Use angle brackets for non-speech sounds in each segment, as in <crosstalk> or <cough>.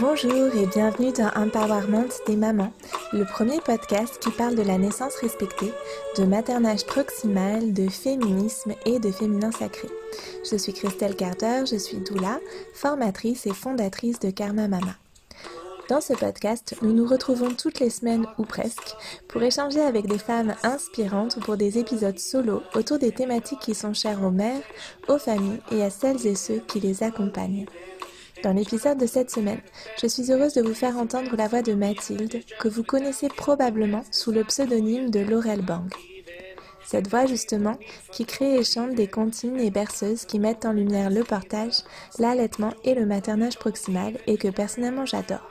Bonjour et bienvenue dans Empowerment des mamans, le premier podcast qui parle de la naissance respectée, de maternage proximal, de féminisme et de féminin sacré. Je suis Christelle Carter, je suis doula, formatrice et fondatrice de Karma Mama. Dans ce podcast, nous nous retrouvons toutes les semaines ou presque pour échanger avec des femmes inspirantes pour des épisodes solo autour des thématiques qui sont chères aux mères, aux familles et à celles et ceux qui les accompagnent. Dans l'épisode de cette semaine, je suis heureuse de vous faire entendre la voix de Mathilde, que vous connaissez probablement sous le pseudonyme de Laurel Bang. Cette voix justement qui crée et chante des comptines et berceuses qui mettent en lumière le portage, l'allaitement et le maternage proximal et que personnellement j'adore.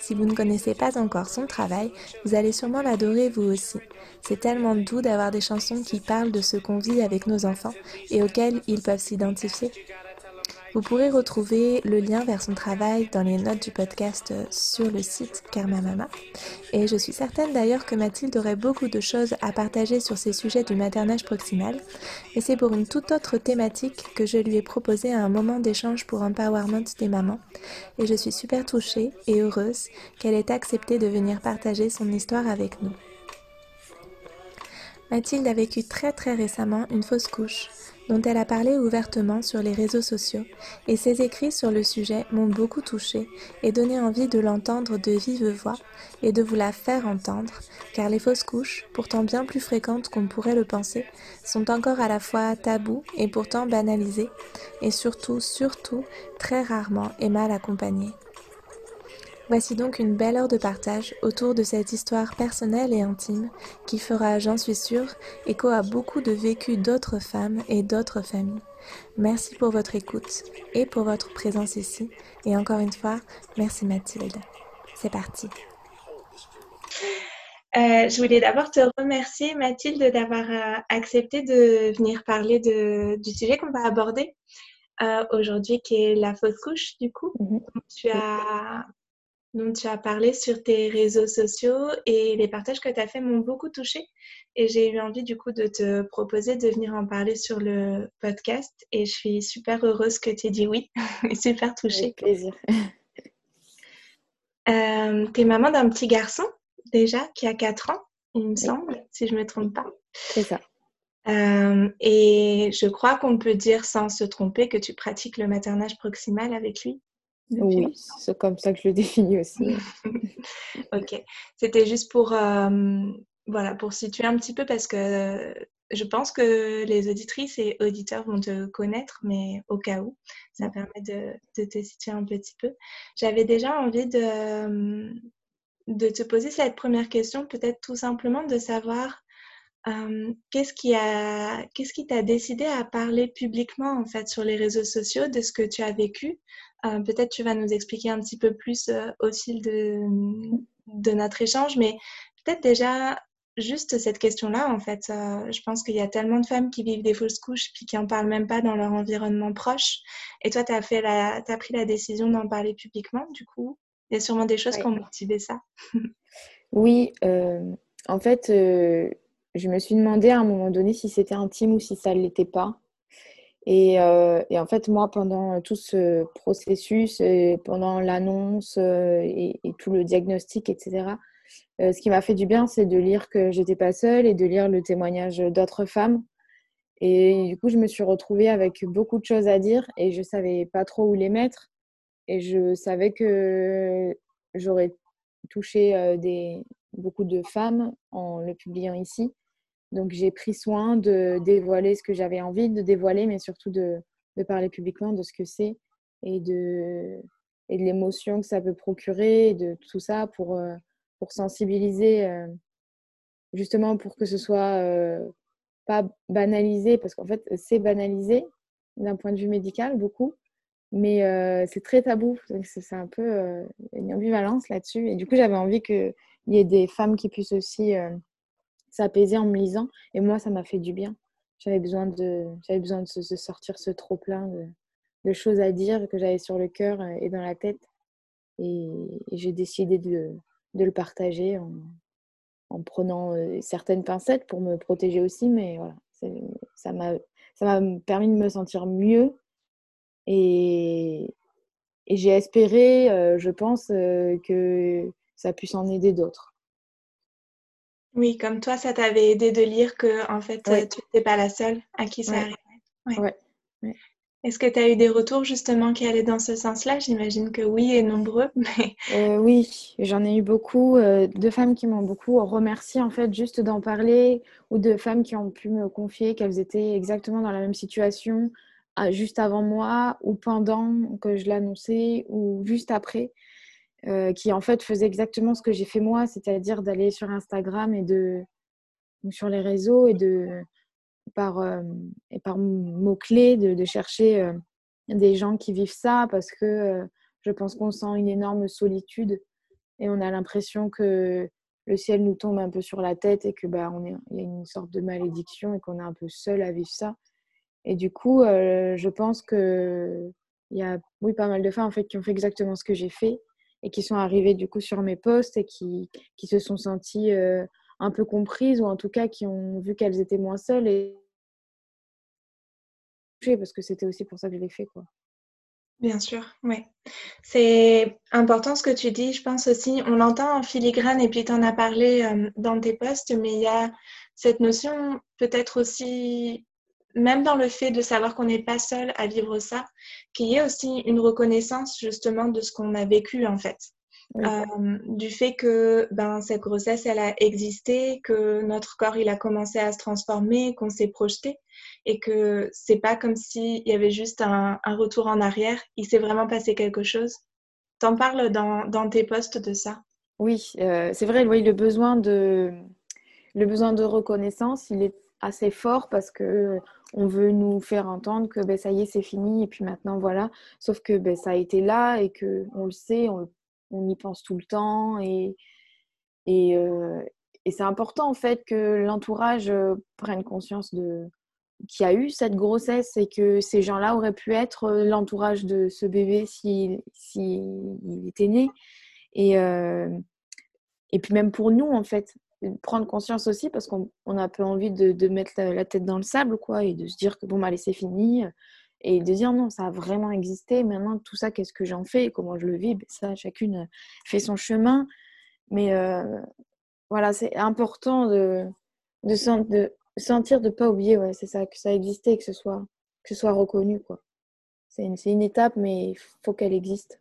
Si vous ne connaissez pas encore son travail, vous allez sûrement l'adorer vous aussi. C'est tellement doux d'avoir des chansons qui parlent de ce qu'on vit avec nos enfants et auxquelles ils peuvent s'identifier. Vous pourrez retrouver le lien vers son travail dans les notes du podcast sur le site Karma Mama. Et je suis certaine d'ailleurs que Mathilde aurait beaucoup de choses à partager sur ces sujets du maternage proximal. Et c'est pour une toute autre thématique que je lui ai proposé un moment d'échange pour Empowerment des mamans. Et je suis super touchée et heureuse qu'elle ait accepté de venir partager son histoire avec nous. Mathilde a vécu très très récemment une fausse couche dont elle a parlé ouvertement sur les réseaux sociaux, et ses écrits sur le sujet m'ont beaucoup touchée et donné envie de l'entendre de vive voix et de vous la faire entendre, car les fausses couches, pourtant bien plus fréquentes qu'on pourrait le penser, sont encore à la fois tabous et pourtant banalisées, et surtout, surtout, très rarement et mal accompagnées. Voici donc une belle heure de partage autour de cette histoire personnelle et intime qui fera, j'en suis sûre, écho à beaucoup de vécus d'autres femmes et d'autres familles. Merci pour votre écoute et pour votre présence ici. Et encore une fois, merci Mathilde. C'est parti. Euh, je voulais d'abord te remercier Mathilde d'avoir euh, accepté de venir parler de, du sujet qu'on va aborder euh, aujourd'hui qui est la fausse couche du coup. Mhm. Tu as dont tu as parlé sur tes réseaux sociaux et les partages que tu as fait m'ont beaucoup touchée. Et j'ai eu envie du coup de te proposer de venir en parler sur le podcast. Et je suis super heureuse que tu aies dit oui et <laughs> super touchée. Avec plaisir. Euh, tu es maman d'un petit garçon déjà qui a 4 ans, il me semble, si je ne me trompe pas. C'est ça. Euh, et je crois qu'on peut dire sans se tromper que tu pratiques le maternage proximal avec lui. Oui, c'est comme ça que je le <laughs> définis aussi. ok. C'était juste pour, euh, voilà, pour situer un petit peu parce que je pense que les auditrices et auditeurs vont te connaître, mais au cas où, ça permet de, de te situer un petit peu. J'avais déjà envie de, de te poser cette première question, peut-être tout simplement de savoir euh, qu'est-ce qui a, qu'est-ce qui t'a décidé à parler publiquement en fait sur les réseaux sociaux de ce que tu as vécu? Euh, Peut-être tu vas nous expliquer un petit peu plus euh, au fil de, de, notre échange, mais peut-être déjà juste cette question-là en fait. je pense qu'il y a tellement de femmes qui vivent des fausses couches puis qui en parlent même pas dans leur environnement proche. Et toi, tu as fait la, as pris la décision d'en parler publiquement. Du coup, il y a sûrement des choses qui ont motivé ça. oui, en fait je me suis demandé à un moment donné si c'était intime ou si ça ne l'était pas. Euh, et, en fait, moi, pendant tout ce processus, pendant l'annonce euh, et, tout le diagnostic, etc., euh, ce qui m'a fait du bien, c'est de lire que j'étais pas seule et de lire le témoignage d'autres femmes. Et du coup, je me suis retrouvée avec beaucoup de choses à dire et je savais pas trop où les mettre. Et je savais que j'aurais touché beaucoup de femmes en le publiant ici. Donc j'ai pris soin de dévoiler ce que j'avais envie de dévoiler, mais surtout de, parler publiquement de ce que c'est et de, et de l'émotion que ça peut procurer, et de tout ça pour, euh, pour sensibiliser, euh, justement pour que ce soit euh, pas banalisé, parce qu'en fait c'est banalisé d'un point de vue médical beaucoup, mais c'est très tabou. C'est un peu une ambivalence là-dessus. Et du coup j'avais envie qu'il y ait des femmes qui puissent aussi s'apaiser en me lisant. Et moi, ça m'a fait du bien. J'avais besoin de, j'avais besoin de, se, sortir ce trop plein de, choses à dire que j'avais sur le cœur et dans la tête. Et, j'ai décidé de, de, le partager en, en, prenant euh, certaines pincettes pour me protéger aussi. Mais voilà, ça m'a, ça m'a permis de me sentir mieux et, j'ai espéré, je pense, que ça puisse en aider d'autres. Oui, comme toi, ça t'avait aidé de lire que en fait, tu n'étais pas la seule à qui ça arrivait. Ouais. Est-ce que tu as eu des retours justement qui allaient dans ce sens-là? J'imagine que oui et nombreux. <laughs> Mais... Euh, oui, j'en ai eu beaucoup. Euh, de femmes qui m'ont beaucoup remercié en fait juste d'en parler ou de femmes qui ont pu me confier qu'elles étaient exactement dans la même situation juste avant moi ou pendant que je l'annonçais ou juste après. Euh, qui en fait faisaient exactement ce que j'ai fait moi, c'est-à-dire d'aller sur Instagram et de sur les réseaux et de par, euh, et par mots-clés, de, chercher euh, des gens qui vivent ça parce que je pense qu'on sent une énorme solitude et on a l'impression que le ciel nous tombe un peu sur la tête et que bah, on est, il y a une sorte de malédiction et qu'on est un peu seul à vivre ça. Et du coup, je pense que il y a oui, pas mal de femmes en fait, qui ont fait exactement ce que j'ai fait et qui sont arrivées du coup sur mes posts et qui, qui se sont senties un peu comprises ou en tout cas qui ont vu qu'elles étaient moins seules et parce que c'était aussi pour ça que je l'ai fait quoi. Bien sûr, oui. C'est important ce que tu dis, je pense aussi, on l'entend en filigrane et puis tu en as parlé euh, dans tes posts, mais il y a cette notion peut-être aussi, même dans le fait de savoir qu'on n'est pas seul à vivre ça, qu'il y ait aussi une reconnaissance justement de ce qu'on a vécu en fait. Euh, du fait que ben, cette grossesse, elle a existé, que notre corps, il a commencé à se transformer, qu'on s'est projeté et que c'est pas comme s'il y avait juste un, retour en arrière. Il s'est vraiment passé quelque chose. T'en parles dans, dans, tes posts de ça Oui, euh, c'est vrai, oui, le besoin de le besoin de reconnaissance, il est assez fort parce que on veut nous faire entendre que ben, ça y est, c'est fini et puis maintenant voilà. Sauf que ben, ça a été là et que on le sait, on y pense tout le temps et, euh, et, c'est important en fait que l'entourage euh, prenne conscience de qu'il y a eu cette grossesse et que ces gens-là auraient pu être euh, l'entourage de ce bébé s'il si, était né. Et puis même pour nous, en fait, prendre conscience aussi parce qu'on a un peu envie de, mettre la, tête dans le sable quoi, et de se dire que bon, bah, allez, c'est fini et de dire non, ça a vraiment existé. Maintenant, tout ça, qu'est-ce que j'en fais comment je le vis ben, Ça, chacune euh, fait son chemin. Mais euh, voilà, c'est important de, de, sentir, de pas oublier, ouais, c'est ça, que ça existait que ce soit, que ce soit reconnu. quoi. C'est une, étape, mais il faut qu'elle existe.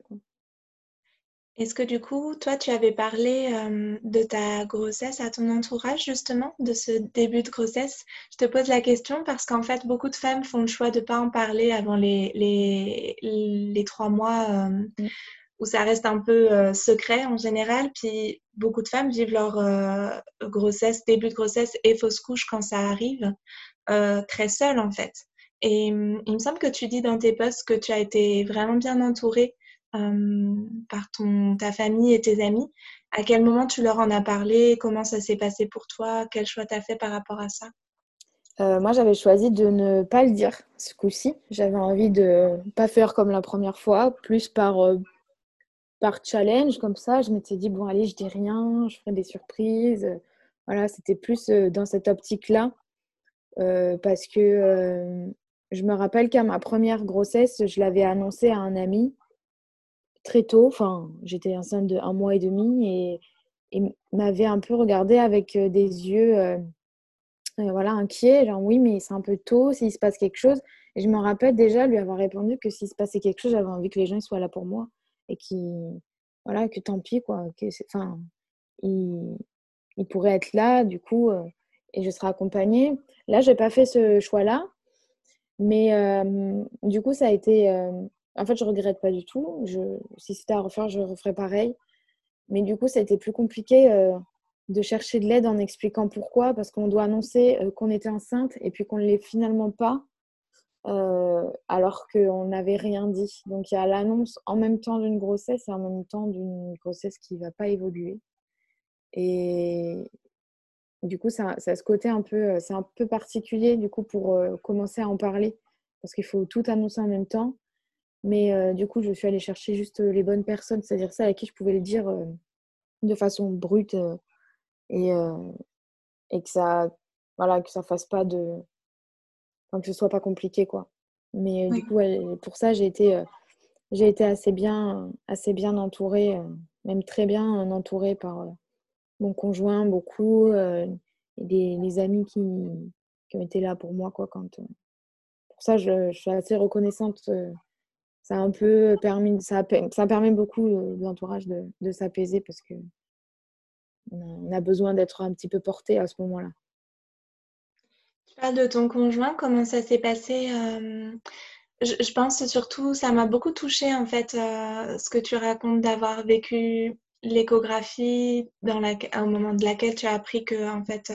Est-ce que du coup, toi, tu avais parlé euh, de ta grossesse à ton entourage, justement, de ce début de grossesse? Je te pose la question parce qu'en fait, beaucoup de femmes font le choix de ne pas en parler avant les, les, les trois mois euh, mm. où ça reste un peu euh, secret en général. Puis beaucoup de femmes vivent leur grossesse, début de grossesse et fausse couche quand ça arrive, très seules en fait. Et il me semble que tu dis dans tes posts que tu as été vraiment bien entourée par ton, ta famille et tes amis. À quel moment tu leur en as parlé? Comment ça s'est passé pour toi? Quel choix tu as fait par rapport à ça? Euh, moi, j'avais choisi de ne pas le dire ce coup-ci. J'avais envie de pas faire comme la première fois, plus par, euh, par challenge, comme ça. Je m'étais dit, bon, allez, je dis rien, je ferai des surprises. Voilà, c'était plus dans cette optique-là. parce que je me rappelle qu'à ma première grossesse, je l'avais annoncé à un ami très tôt. Enfin, j'étais enceinte de un mois et demi et, m'avait un peu regardé avec euh, des yeux euh, euh, voilà, inquiets. Genre, oui, mais c'est un peu tôt, s'il se passe quelque chose. Et je me rappelle déjà lui avoir répondu que s'il se passait quelque chose, j'avais envie que les gens soient là pour moi et qui voilà, que tant pis, quoi. Que enfin, il, pourrait être là, du coup, et je serai accompagnée. Là, j'ai pas fait ce choix-là. Mais du coup, ça a été en fait, je regrette pas du tout. Si c'était à refaire, je referais pareil. Mais du coup, ça a été plus compliqué euh, de chercher de l'aide en expliquant pourquoi, parce qu'on doit annoncer euh, qu'on était enceinte et puis qu'on ne l'est finalement pas, euh, alors qu'on n'avait rien dit. Donc, il y a l'annonce en même temps d'une grossesse et en même temps d'une grossesse qui ne va pas évoluer. Et du coup, ça a ce côté un peu, c'est un peu particulier du coup pour commencer à en parler, parce qu'il faut tout annoncer en même temps. Mais euh, du coup, je suis allée chercher juste euh, les bonnes personnes, c'est-à-dire ça à qui je pouvais le dire euh, de façon brute et, et que ça voilà que ça fasse pas de enfin, que ce soit pas compliqué quoi mais du coup pour ça j'ai été j'ai été assez bien, assez bien entourée, même très bien entourée par mon conjoint, beaucoup, et des, les amis qui, qui, ont été là pour moi. Quoi, quand, pour ça, je, je, suis assez reconnaissante. Ça un peu permis, ça, permet beaucoup l'entourage de, de s'apaiser parce que on a, besoin d'être un petit peu porté à ce moment-là. Tu parles de ton conjoint, comment ça s'est passé je, pense surtout, ça m'a beaucoup touché en fait, ce que tu racontes d'avoir vécu l'échographie dans la, moment de laquelle tu as appris que en fait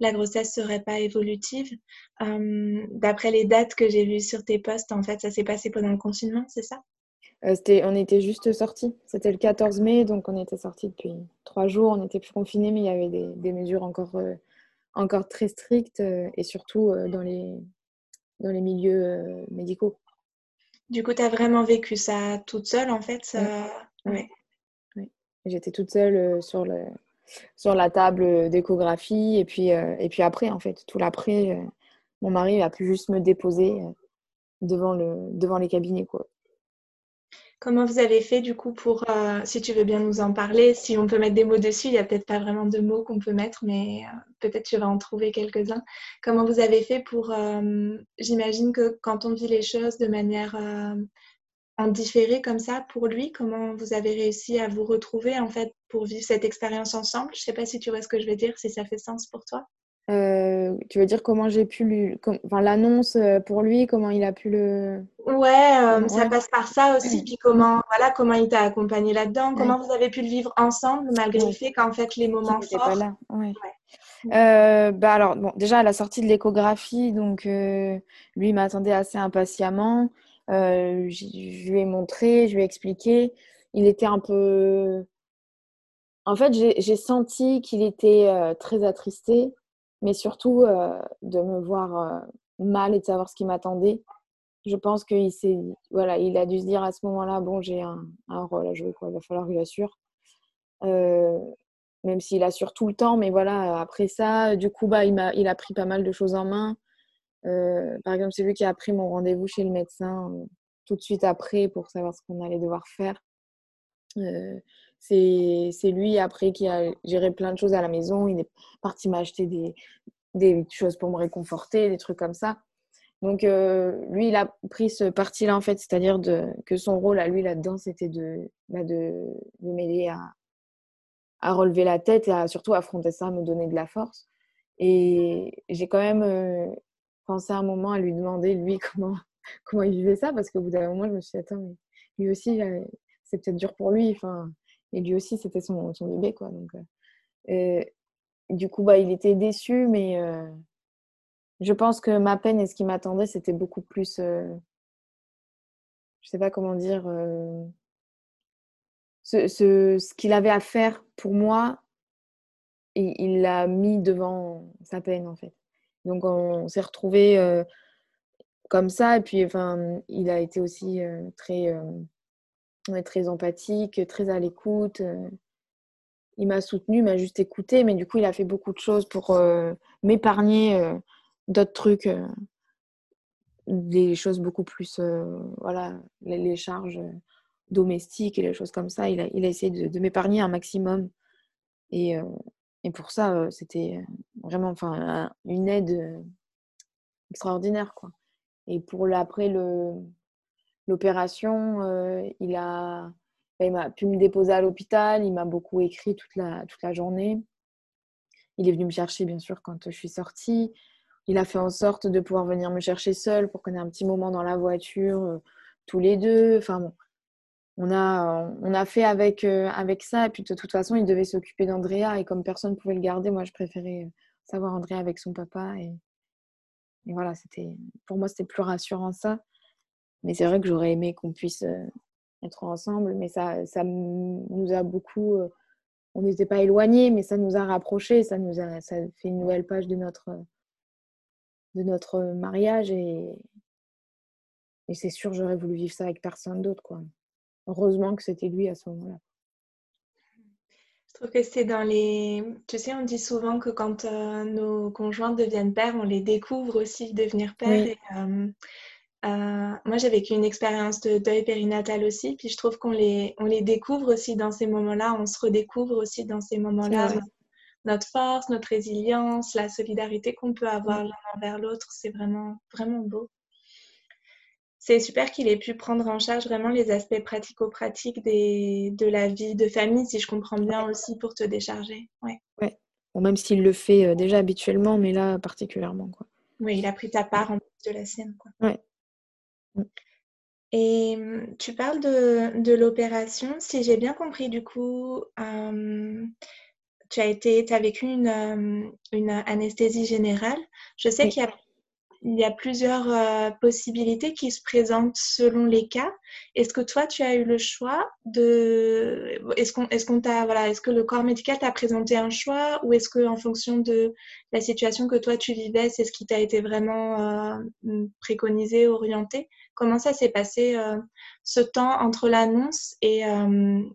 la grossesse serait pas évolutive. D'après les dates que j'ai vues sur tes posts, en fait, ça s'est passé pendant le confinement, c'est ça? Euh, on était juste sortis. C'était le 14 mai, donc on était sortis depuis trois jours. On n'était plus confinés, mais il y avait des, mesures encore, euh, encore très strictes euh, et surtout dans, les, dans les milieux médicaux. Du coup, tu as vraiment vécu ça toute seule, en fait Oui. J'étais toute seule sur, le, sur la table d'échographie et puis, et puis après, en fait, tout l'après, mon mari a pu juste me déposer devant, le, devant les cabinets. Quoi. Comment vous avez fait du coup pour, euh, si tu veux bien nous en parler, si on peut mettre des mots dessus, il n'y a peut-être pas vraiment de mots qu'on peut mettre, mais euh, peut-être tu vas en trouver quelques-uns. Comment vous avez fait pour, euh, j'imagine que quand on vit les choses de manière en différé comme ça, pour lui, comment vous avez réussi à vous retrouver en fait pour vivre cette expérience ensemble? Je ne sais pas si tu vois ce que je veux dire, si ça fait sens pour toi. Euh, tu veux dire comment j'ai pu lui. Enfin, l'annonce euh, pour lui, comment il a pu le. Ouais, euh, ça passe par ça aussi. Puis comment, voilà, comment il t'a accompagné là-dedans? Comment vous avez pu le vivre ensemble, malgré le fait qu'en fait, les moments forts. pas là. Bah alors, bon, déjà à la sortie de l'échographie, donc lui m'attendait assez impatiemment. Je lui ai montré, je lui ai expliqué. Il était un peu. En fait, j'ai senti qu'il était très attristé mais surtout euh, de me voir euh, mal et de savoir ce qui m'attendait. Je pense qu'il voilà, il a dû se dire à ce moment-là, bon, j'ai un, rôle à jouer, quoi. il va falloir qu'il assure. Euh, même s'il assure tout le temps, mais voilà, après ça, du coup, bah, il, il a pris pas mal de choses en main. Par exemple, c'est lui qui a pris mon rendez-vous chez le médecin tout de suite après pour savoir ce qu'on allait devoir faire. C'est lui après qui a géré plein de choses à la maison. Il est parti m'acheter des, des choses pour me réconforter, des trucs comme ça. Donc, euh, lui, il a pris ce parti-là, en fait, c'est-à-dire que son rôle à lui là-dedans, c'était de, bah, de, de m'aider à, à, relever la tête et à surtout affronter ça, me donner de la force. Et j'ai quand même euh, pensé un moment à lui demander, lui, <laughs> comment, comment il vivait ça, parce qu'au bout d'un moment, je me suis dit, attends, lui aussi, c'est peut-être dur pour lui. Enfin, et lui aussi, c'était son, son, bébé, quoi. Donc, euh, du coup, bah, il était déçu, mais euh, je pense que ma peine et ce qui m'attendait, c'était beaucoup plus. Euh, je sais pas comment dire. ce, ce, ce qu'il avait à faire pour moi, il l'a mis devant sa peine, en fait. Donc, on, s'est retrouvés comme ça. Et puis, il a été aussi très est très empathique, très à l'écoute. Euh. Il m'a soutenu, m'a juste écouté, mais du coup, il a fait beaucoup de choses pour euh, m'épargner euh, d'autres trucs, des choses beaucoup plus, voilà, les, charges domestiques et les choses comme ça. Il a, il a essayé de, m'épargner un maximum. Et, et pour ça, c'était vraiment enfin, une aide extraordinaire. Quoi. Et pour après l'opération, il a il m'a pu me déposer à l'hôpital, il m'a beaucoup écrit toute la, toute la journée. Il est venu me chercher, bien sûr, quand je suis sortie. Il a fait en sorte de pouvoir venir me chercher seul pour qu'on ait un petit moment dans la voiture, tous les deux. Enfin bon, on a, on a fait avec, euh, avec ça. Et puis de toute façon, il devait s'occuper d'Andrea. Et comme personne ne pouvait le garder, moi, je préférais savoir Andrea avec son papa. Et, voilà, c'était pour moi, c'était plus rassurant ça. Mais c'est vrai que j'aurais aimé qu'on puisse euh, être ensemble, mais ça, ça nous a beaucoup. Euh, on n'était pas éloignés, mais ça nous a rapprochés, ça nous a ça fait une nouvelle page de notre, de notre mariage. Et, et c'est sûr, j'aurais voulu vivre ça avec personne d'autre. Quoi. Heureusement que c'était lui à ce moment-là. Je trouve que c'est dans les... Tu sais, on dit souvent que quand euh, nos conjoints deviennent pères, on les découvre aussi devenir pères. Et, moi, j'ai vécu une expérience de deuil périnatal aussi, puis je trouve qu'on les, on les découvre aussi dans ces moments-là, on se redécouvre aussi dans ces moments-là. Notre force, notre résilience, la solidarité qu'on peut avoir l'un envers l'autre, c'est vraiment, vraiment beau c'est super qu'il ait pu prendre en charge vraiment les aspects pratico-pratiques de la vie de famille, si je comprends bien aussi, pour te décharger. Ouais. ouais. Bon, même s'il le fait euh, déjà habituellement, mais là particulièrement. Quoi. Oui, il a pris ta part en plus de la sienne. Quoi. Ouais. Mm. Et mm, tu parles de, de l'opération. Si j'ai bien compris, du coup, euh, tu as été, tu as vécu une, euh, une anesthésie générale. Je sais qu'il y a il y a plusieurs euh, possibilités qui se présentent selon les cas. Est-ce que toi, tu as eu le choix de... Est-ce qu'on est qu'on t'a... Voilà, est-ce que le corps médical t'a présenté un choix ou est-ce que en fonction de la situation que toi, tu vivais, c'est ce qui t'a été vraiment euh, préconisé, orienté? Comment ça s'est passé euh, ce temps entre l'annonce et,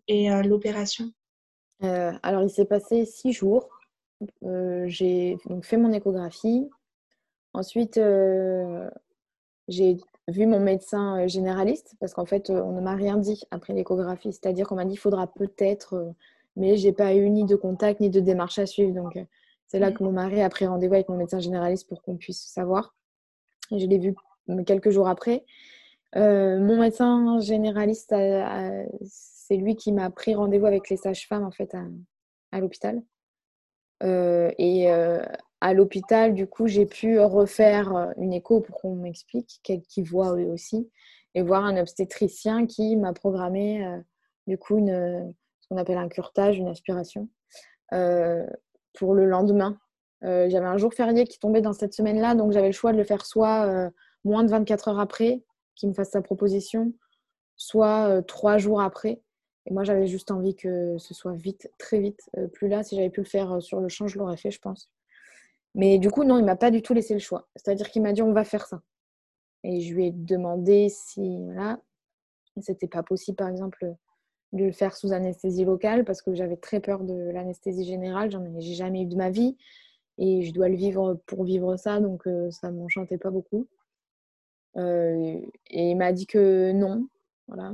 et l'opération? Alors, il s'est passé six jours. j'ai donc fait mon échographie, Ensuite, euh, j'ai vu mon médecin euh, généraliste parce qu'en fait, euh, on ne m'a rien dit après l'échographie. C'est-à-dire qu'on m'a dit qu'il faudra peut-être, mais j'ai pas eu ni de contact ni de démarche à suivre. Donc, c'est là mmh. que mon mari a pris rendez-vous avec mon médecin généraliste pour qu'on puisse savoir. je l'ai vu quelques jours après. mon médecin généraliste, c'est lui qui m'a pris rendez-vous avec les sages-femmes en fait à, à l'hôpital. et à l'hôpital, du coup, j'ai pu refaire euh, une écho pour qu'on m'explique, qui voit eux aussi, et voir un obstétricien qui m'a programmé, euh, du coup, ce qu'on appelle un curtage, une aspiration, euh, pour le lendemain. j'avais un jour férié qui tombait dans cette semaine-là, donc j'avais le choix de le faire soit moins de 24 heures après, qu'il me fasse sa proposition, soit trois jours après. Et moi, j'avais juste envie que ce soit vite, très vite. plus là, si j'avais pu le faire sur le champ, je l'aurais fait, je pense. Mais du coup, non, il m'a pas du tout laissé le choix. C'est-à-dire qu'il m'a dit on va faire ça. Et je lui ai demandé si voilà, c'était pas possible, par exemple, de le faire sous anesthésie locale parce que j'avais très peur de l'anesthésie générale. J'en ai jamais eu de ma vie et je dois le vivre pour vivre ça, donc euh, ça m'enchantait pas beaucoup. Euh, et il m'a dit que non, voilà,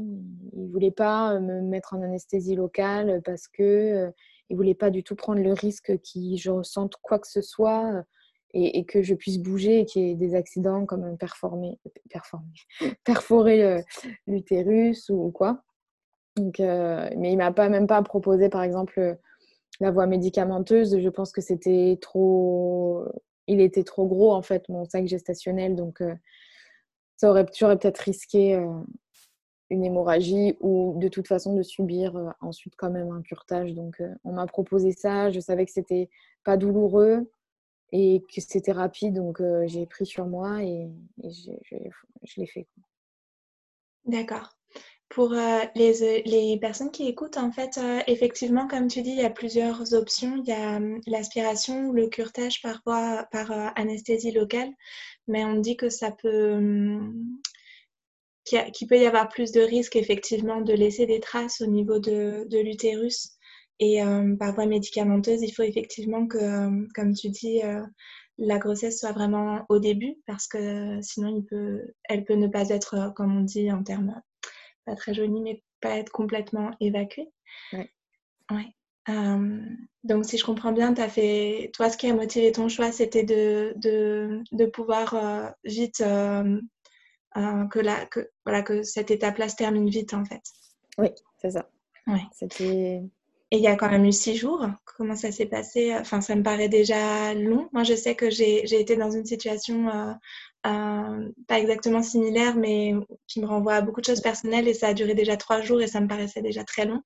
il voulait pas me mettre en anesthésie locale parce que euh, il voulait pas du tout prendre le risque que je ressente quoi que ce soit euh, et, que je puisse bouger et qu'il y ait des accidents comme performer, perforer <laughs> euh, l'utérus ou, quoi. Donc, euh, mais il m'a pas même pas proposé par exemple la voie médicamenteuse. Je pense que c'était trop, il était trop gros en fait mon sac gestationnel, donc ça aurait, j'aurais peut-être risqué une hémorragie ou de toute façon de subir euh, ensuite quand même un curtage. Donc euh, on m'a proposé ça, je savais que c'était pas douloureux et que c'était rapide, donc euh, j'ai pris sur moi et, je l'ai fait. D'accord. Pour les, les, personnes qui écoutent, en fait, effectivement, comme tu dis, il y a plusieurs options. Il y a hum, l'aspiration le curtage par, par anesthésie locale, mais on dit que ça peut qu'il peut y avoir plus de risques effectivement de laisser des traces au niveau de, de l'utérus. Et euh, par voie médicamenteuse, il faut effectivement que, euh, comme tu dis, euh, la grossesse soit vraiment au début parce que sinon, il peut, elle peut ne pas être, comme on dit en termes pas très jolis, mais pas être complètement évacuée. Ouais. ouais. donc, si je comprends bien, as fait... toi, ce qui a motivé ton choix, c'était de, de, de, pouvoir vite euh, que, la, que, voilà, que cette étape-là se termine vite en fait. Oui, c'est ça. Ouais. C'était... Et il y a quand même eu six jours. Comment ça s'est passé? Enfin, ça me paraît déjà long. Moi, je sais que j'ai, été dans une situation euh, euh, pas exactement similaire, mais qui me renvoie à beaucoup de choses personnelles et ça a duré déjà trois jours et ça me paraissait déjà très long.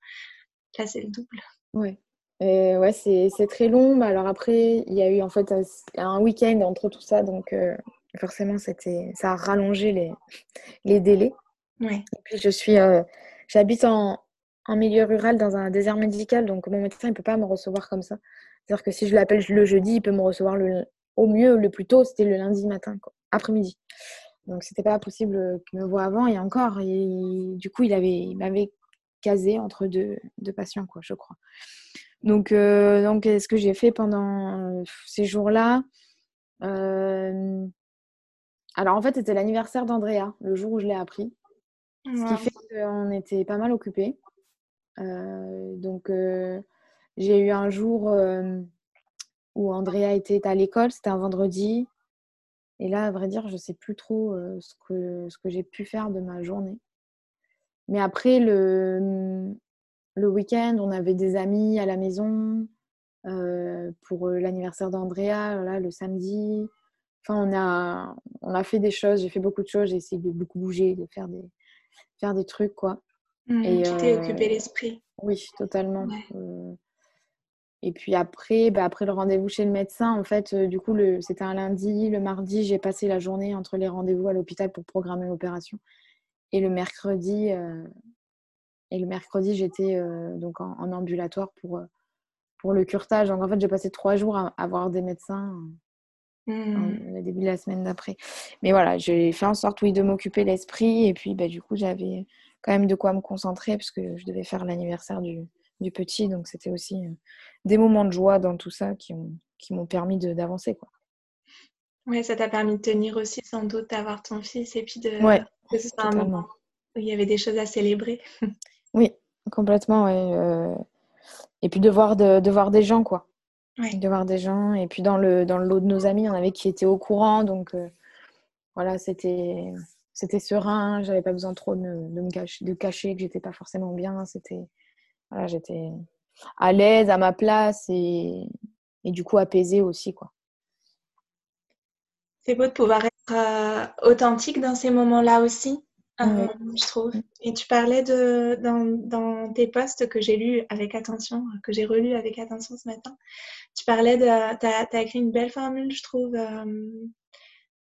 Là, c'est le double. Oui. ouais, c'est, c'est très long. Alors après, il y a eu en fait un week-end entre tout ça, donc forcément, c'était, ça a rallongé les, les délais. Et puis, je suis, euh, j'habite en, en, milieu rural dans un désert médical, donc mon médecin ne peut pas me recevoir comme ça. C'est-à-dire que si je l'appelle le jeudi, il peut me recevoir le, au mieux, le plus tôt, c'était le lundi matin, après-midi. Donc, c'était pas possible qu'il me voie avant. Et encore, et, du coup, il, avait, il m'avait casé entre deux, deux patients, quoi, je crois. Donc, euh, donc ce que j'ai fait pendant euh, ces jours-là, Alors en fait, c'était l'anniversaire d'Andrea, le jour où je l'ai appris. Ce qui fait qu'on était pas mal occupés. Euh, donc euh, j'ai eu un jour euh, où Andrea était à l'école, c'était un vendredi. Et là, à vrai dire, je ne sais plus trop ce que, ce que j'ai pu faire de ma journée. Mais après, le, le week-end, on avait des amis à la maison pour l'anniversaire d'Andrea, le samedi. Enfin, on a, on a fait des choses, j'ai fait beaucoup de choses, j'ai essayé de beaucoup bouger, de faire des, faire des trucs, quoi. Mmh, et, tu t'es occupé l'esprit. Oui, totalement. et puis après, bah, après le rendez-vous chez le médecin, en fait, du coup, c'était un lundi. Le mardi, j'ai passé la journée entre les rendez-vous à l'hôpital pour programmer l'opération. Et le mercredi, et le mercredi, j'étais donc en, ambulatoire pour, pour le curtage. Donc en fait, j'ai passé trois jours à, voir des médecins mmh. au début de la semaine d'après. Mais voilà, j'ai fait en sorte, oui, de m'occuper l'esprit. Et puis, bah, du coup, j'avais quand même de quoi me concentrer parce que je devais faire l'anniversaire du, du, petit. Donc c'était aussi des moments de joie dans tout ça qui m'ont qui permis d'avancer. quoi. Oui, ça t'a permis de tenir aussi sans doute d'avoir ton fils et puis de ouais, un moment où il y avait des choses à célébrer. Oui, complètement. Ouais. Et puis de voir, de, voir des gens, quoi. De voir des gens. Et puis dans le, dans le lot de nos amis, il y en avait qui étaient au courant. Donc voilà, c'était c'était serein. J'avais pas besoin trop de, de me cacher, de cacher que j'étais pas forcément bien. C'était voilà, j'étais à l'aise, à ma place et, et du coup apaisée aussi, quoi. C'est beau de pouvoir être authentique dans ces moments-là aussi. Euh, je trouve. Et tu parlais de, dans, dans tes posts que j'ai lus avec attention, que j'ai relus avec attention ce matin, tu parlais de. Tu as, écrit une belle formule, je trouve, euh,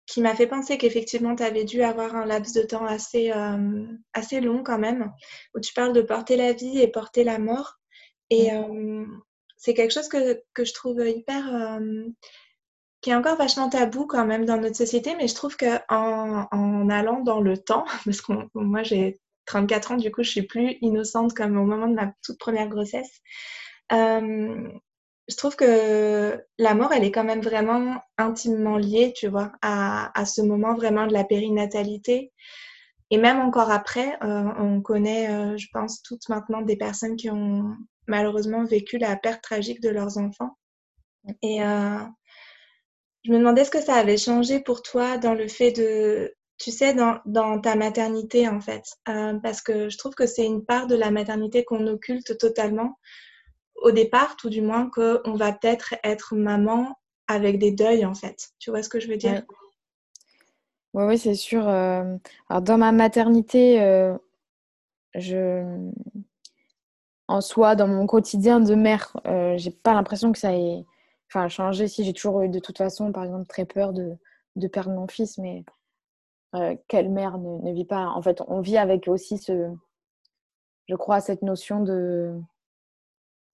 qui m'a fait penser qu'effectivement, tu avais dû avoir un laps de temps assez, euh, assez long quand même, où tu parles de porter la vie et porter la mort. Et c'est quelque chose que, que, je trouve hyper qui est encore vachement tabou quand même dans notre société, mais je trouve qu'en en allant dans le temps, <laughs> parce que moi j'ai 34 ans, du coup je suis plus innocente comme au moment de ma toute première grossesse, euh, je trouve que la mort, elle est quand même vraiment intimement liée, tu vois, à, à ce moment vraiment de la périnatalité. Et même encore après, euh, on connaît, euh, je pense, toutes maintenant des personnes qui ont malheureusement vécu la perte tragique de leurs enfants. Et, je me demandais ce que ça avait changé pour toi dans le fait de, tu sais, dans, ta maternité en fait. Euh, parce que je trouve que c'est une part de la maternité qu'on occulte totalement au départ, tout du moins, qu'on va peut-être être maman avec des deuils en fait. Tu vois ce que je veux dire? Oui, oui, c'est sûr. Euh, alors dans ma maternité, euh, je en soi, dans mon quotidien de mère, j'ai pas l'impression que ça ait enfin changer si j'ai toujours eu de toute façon par exemple très peur de, de perdre mon fils mais euh, quelle mère ne, vit pas. En fait on vit avec aussi ce je crois cette notion de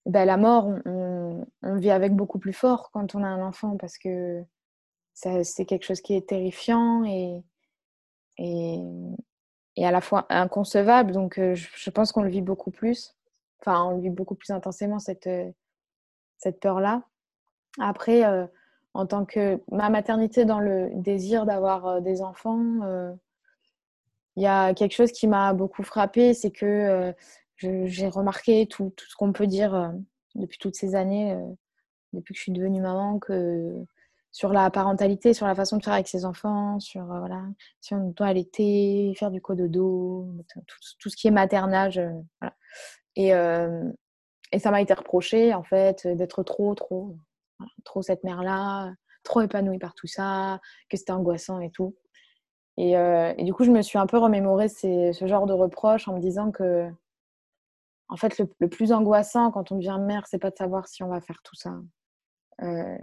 ben, la mort on, vit avec beaucoup plus fort quand on a un enfant parce que c'est quelque chose qui est terrifiant et, et, et à la fois inconcevable. Donc euh, je, pense qu'on le vit beaucoup plus. Enfin on le vit beaucoup plus intensément cette cette peur là après, euh, en tant que ma maternité dans le désir d'avoir euh, des enfants, euh, il y a quelque chose qui m'a beaucoup frappée, c'est que j'ai remarqué tout, tout ce qu'on peut dire depuis toutes ces années, depuis que je suis devenue maman, que sur la parentalité, sur la façon de faire avec ses enfants, sur voilà, si on doit allaiter, faire du cododo, tout, tout ce qui est maternage. et, et ça m'a été reproché, en fait, d'être trop, trop trop cette mère-là, trop épanouie par tout ça, que c'était angoissant et tout. Et, euh, du coup, je me suis un peu remémoré ce genre de reproches en me disant que, en fait, le, plus angoissant quand on devient mère, c'est pas de savoir si on va faire tout ça. Euh,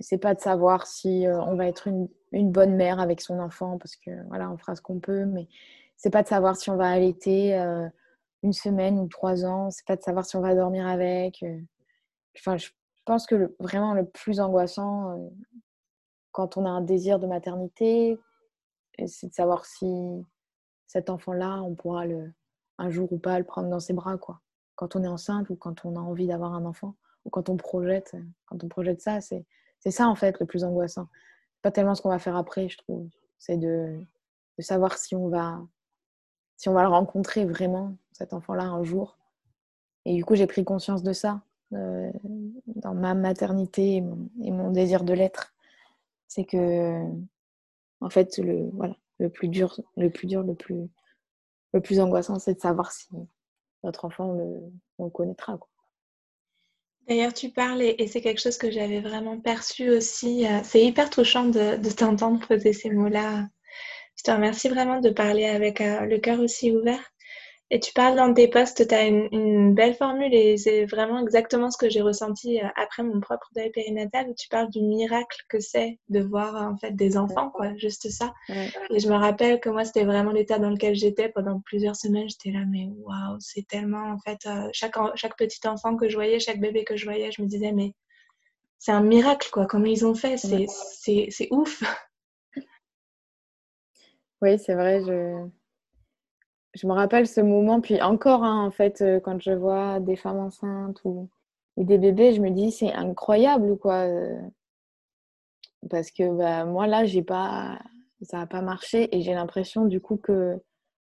c'est pas de savoir si euh, on va être une, une, bonne mère avec son enfant, parce que voilà, on fera ce qu'on peut, mais c'est pas de savoir si on va allaiter une semaine ou trois ans, c'est pas de savoir si on va dormir avec. Enfin, je pense que vraiment le plus angoissant euh, quand on a un désir de maternité, c'est de savoir si cet enfant-là, on pourra le, un jour ou pas le prendre dans ses bras, quoi. Quand on est enceinte ou quand on a envie d'avoir un enfant ou quand on projette, quand on projette ça, c'est ça en fait le plus angoissant. Pas tellement ce qu'on va faire après, je trouve. C'est de, de, savoir si on, va, si on va le rencontrer vraiment, cet enfant-là, un jour. Et du coup, j'ai pris conscience de ça euh, dans ma maternité et mon, désir de l'être. C'est que, en fait, le, voilà, le plus dur, le plus dur, le plus, le plus angoissant, c'est de savoir si notre enfant, le, on le connaîtra. D'ailleurs, tu parles, et, c'est quelque chose que j'avais vraiment perçu aussi. Euh, c'est hyper touchant de, de t'entendre poser ces mots-là. Je te remercie vraiment de parler avec euh, le cœur aussi ouvert. Et tu parles dans tes posts, tu as une, belle formule et c'est vraiment exactement ce que j'ai ressenti euh, après mon propre deuil périnatal où tu parles du miracle que c'est de voir en fait des enfants, quoi, juste ça. Et je me rappelle que moi, c'était vraiment l'état dans lequel j'étais pendant plusieurs semaines. J'étais là, mais waouh, c'est tellement en fait, euh, chaque, chaque petit enfant que je voyais, chaque bébé que je voyais, je me disais, mais c'est un miracle, quoi, comment ils ont fait, c'est ouf. Oui, c'est vrai, je je me rappelle ce moment, puis encore, hein, en fait, euh, quand je vois des femmes enceintes ou, des bébés, je me dis, c'est incroyable, quoi. Euh, parce que bah, moi, là, j'ai pas, ça n'a pas marché et j'ai l'impression, du coup, que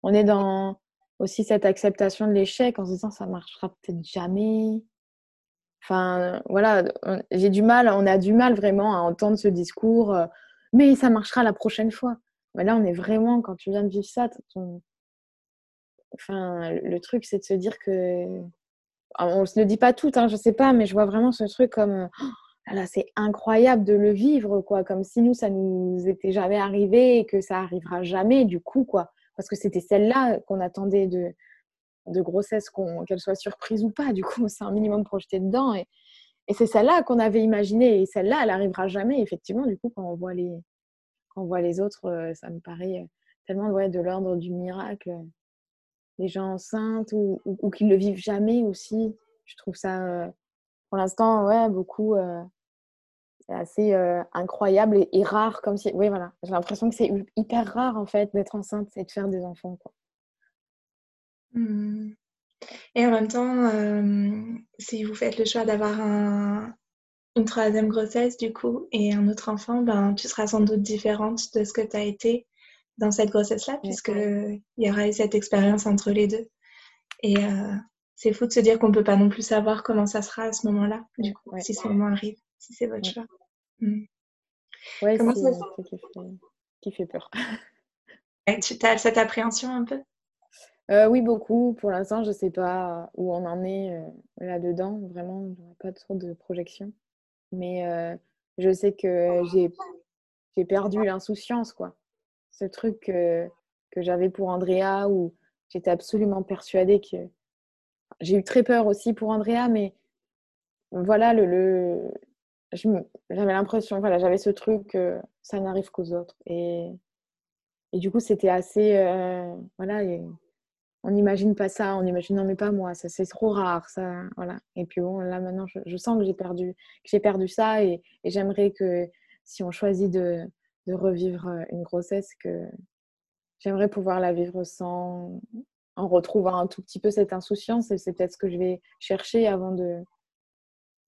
on est dans aussi cette acceptation de l'échec en se disant, ça marchera peut-être jamais. Enfin, voilà, j'ai du mal, on a du mal vraiment à entendre ce discours, euh, mais ça marchera la prochaine fois. Mais là, on est vraiment, quand tu viens de vivre ça, ton, Enfin, le truc, c'est de se dire que. On se le dit pas tout, hein, je sais pas, mais je vois vraiment ce truc comme. Oh, c'est incroyable de le vivre, quoi. Comme si nous, ça nous était jamais arrivé et que ça arrivera jamais, du coup, quoi. Parce que c'était celle-là qu'on attendait de, grossesse, qu'elle soit surprise ou pas. Du coup, c'est un minimum projeté dedans. Et, c'est celle-là qu'on avait imaginée. Et celle-là, elle arrivera jamais. Effectivement, du coup, quand on voit les, quand on voit les autres, euh, ça me paraît tellement ouais, de l'ordre du miracle les gens enceintes ou, qui ne le vivent jamais aussi. Je trouve ça, euh, pour l'instant, ouais, beaucoup euh, assez euh, incroyable et, rare. Comme si, oui, voilà, j'ai l'impression que c'est hyper rare en fait d'être enceinte et de faire des enfants. Mmh. Et en même temps, si vous faites le choix d'avoir un, une troisième grossesse du coup et un autre enfant, ben, tu seras sans doute différente de ce que tu as été dans cette grossesse-là, puisqu'il y aura eu cette expérience entre les deux. Et euh, c'est fou de se dire qu'on ne peut pas non plus savoir comment ça sera à ce moment-là, du coup, si ce moment arrive, si c'est votre choix. Mmh. Ouais, c'est ça... qui, fait... qui fait peur. <laughs> tu as cette appréhension un peu? Euh, Oui, beaucoup. Pour l'instant, je ne sais pas où on en est euh, là-dedans. Vraiment, je n'ai pas trop de projection. Mais je sais que j'ai perdu l'insouciance, quoi ce truc que, que j'avais pour Andrea où j'étais absolument persuadée que. J'ai eu très peur aussi pour Andrea, mais voilà, le, le... j'avais l'impression, voilà, j'avais ce truc que ça n'arrive qu'aux autres. Et, et du coup, c'était assez. Euh, voilà, on n'imagine pas ça, on imagine non, mais pas moi, ça c'est trop rare, ça. Voilà. Et puis bon, là maintenant, je, sens que j'ai perdu, que j'ai perdu ça et j'aimerais que si on choisit de, de revivre une grossesse que j'aimerais pouvoir la vivre sans en retrouvant un tout petit peu cette insouciance et c'est peut-être ce que je vais chercher avant de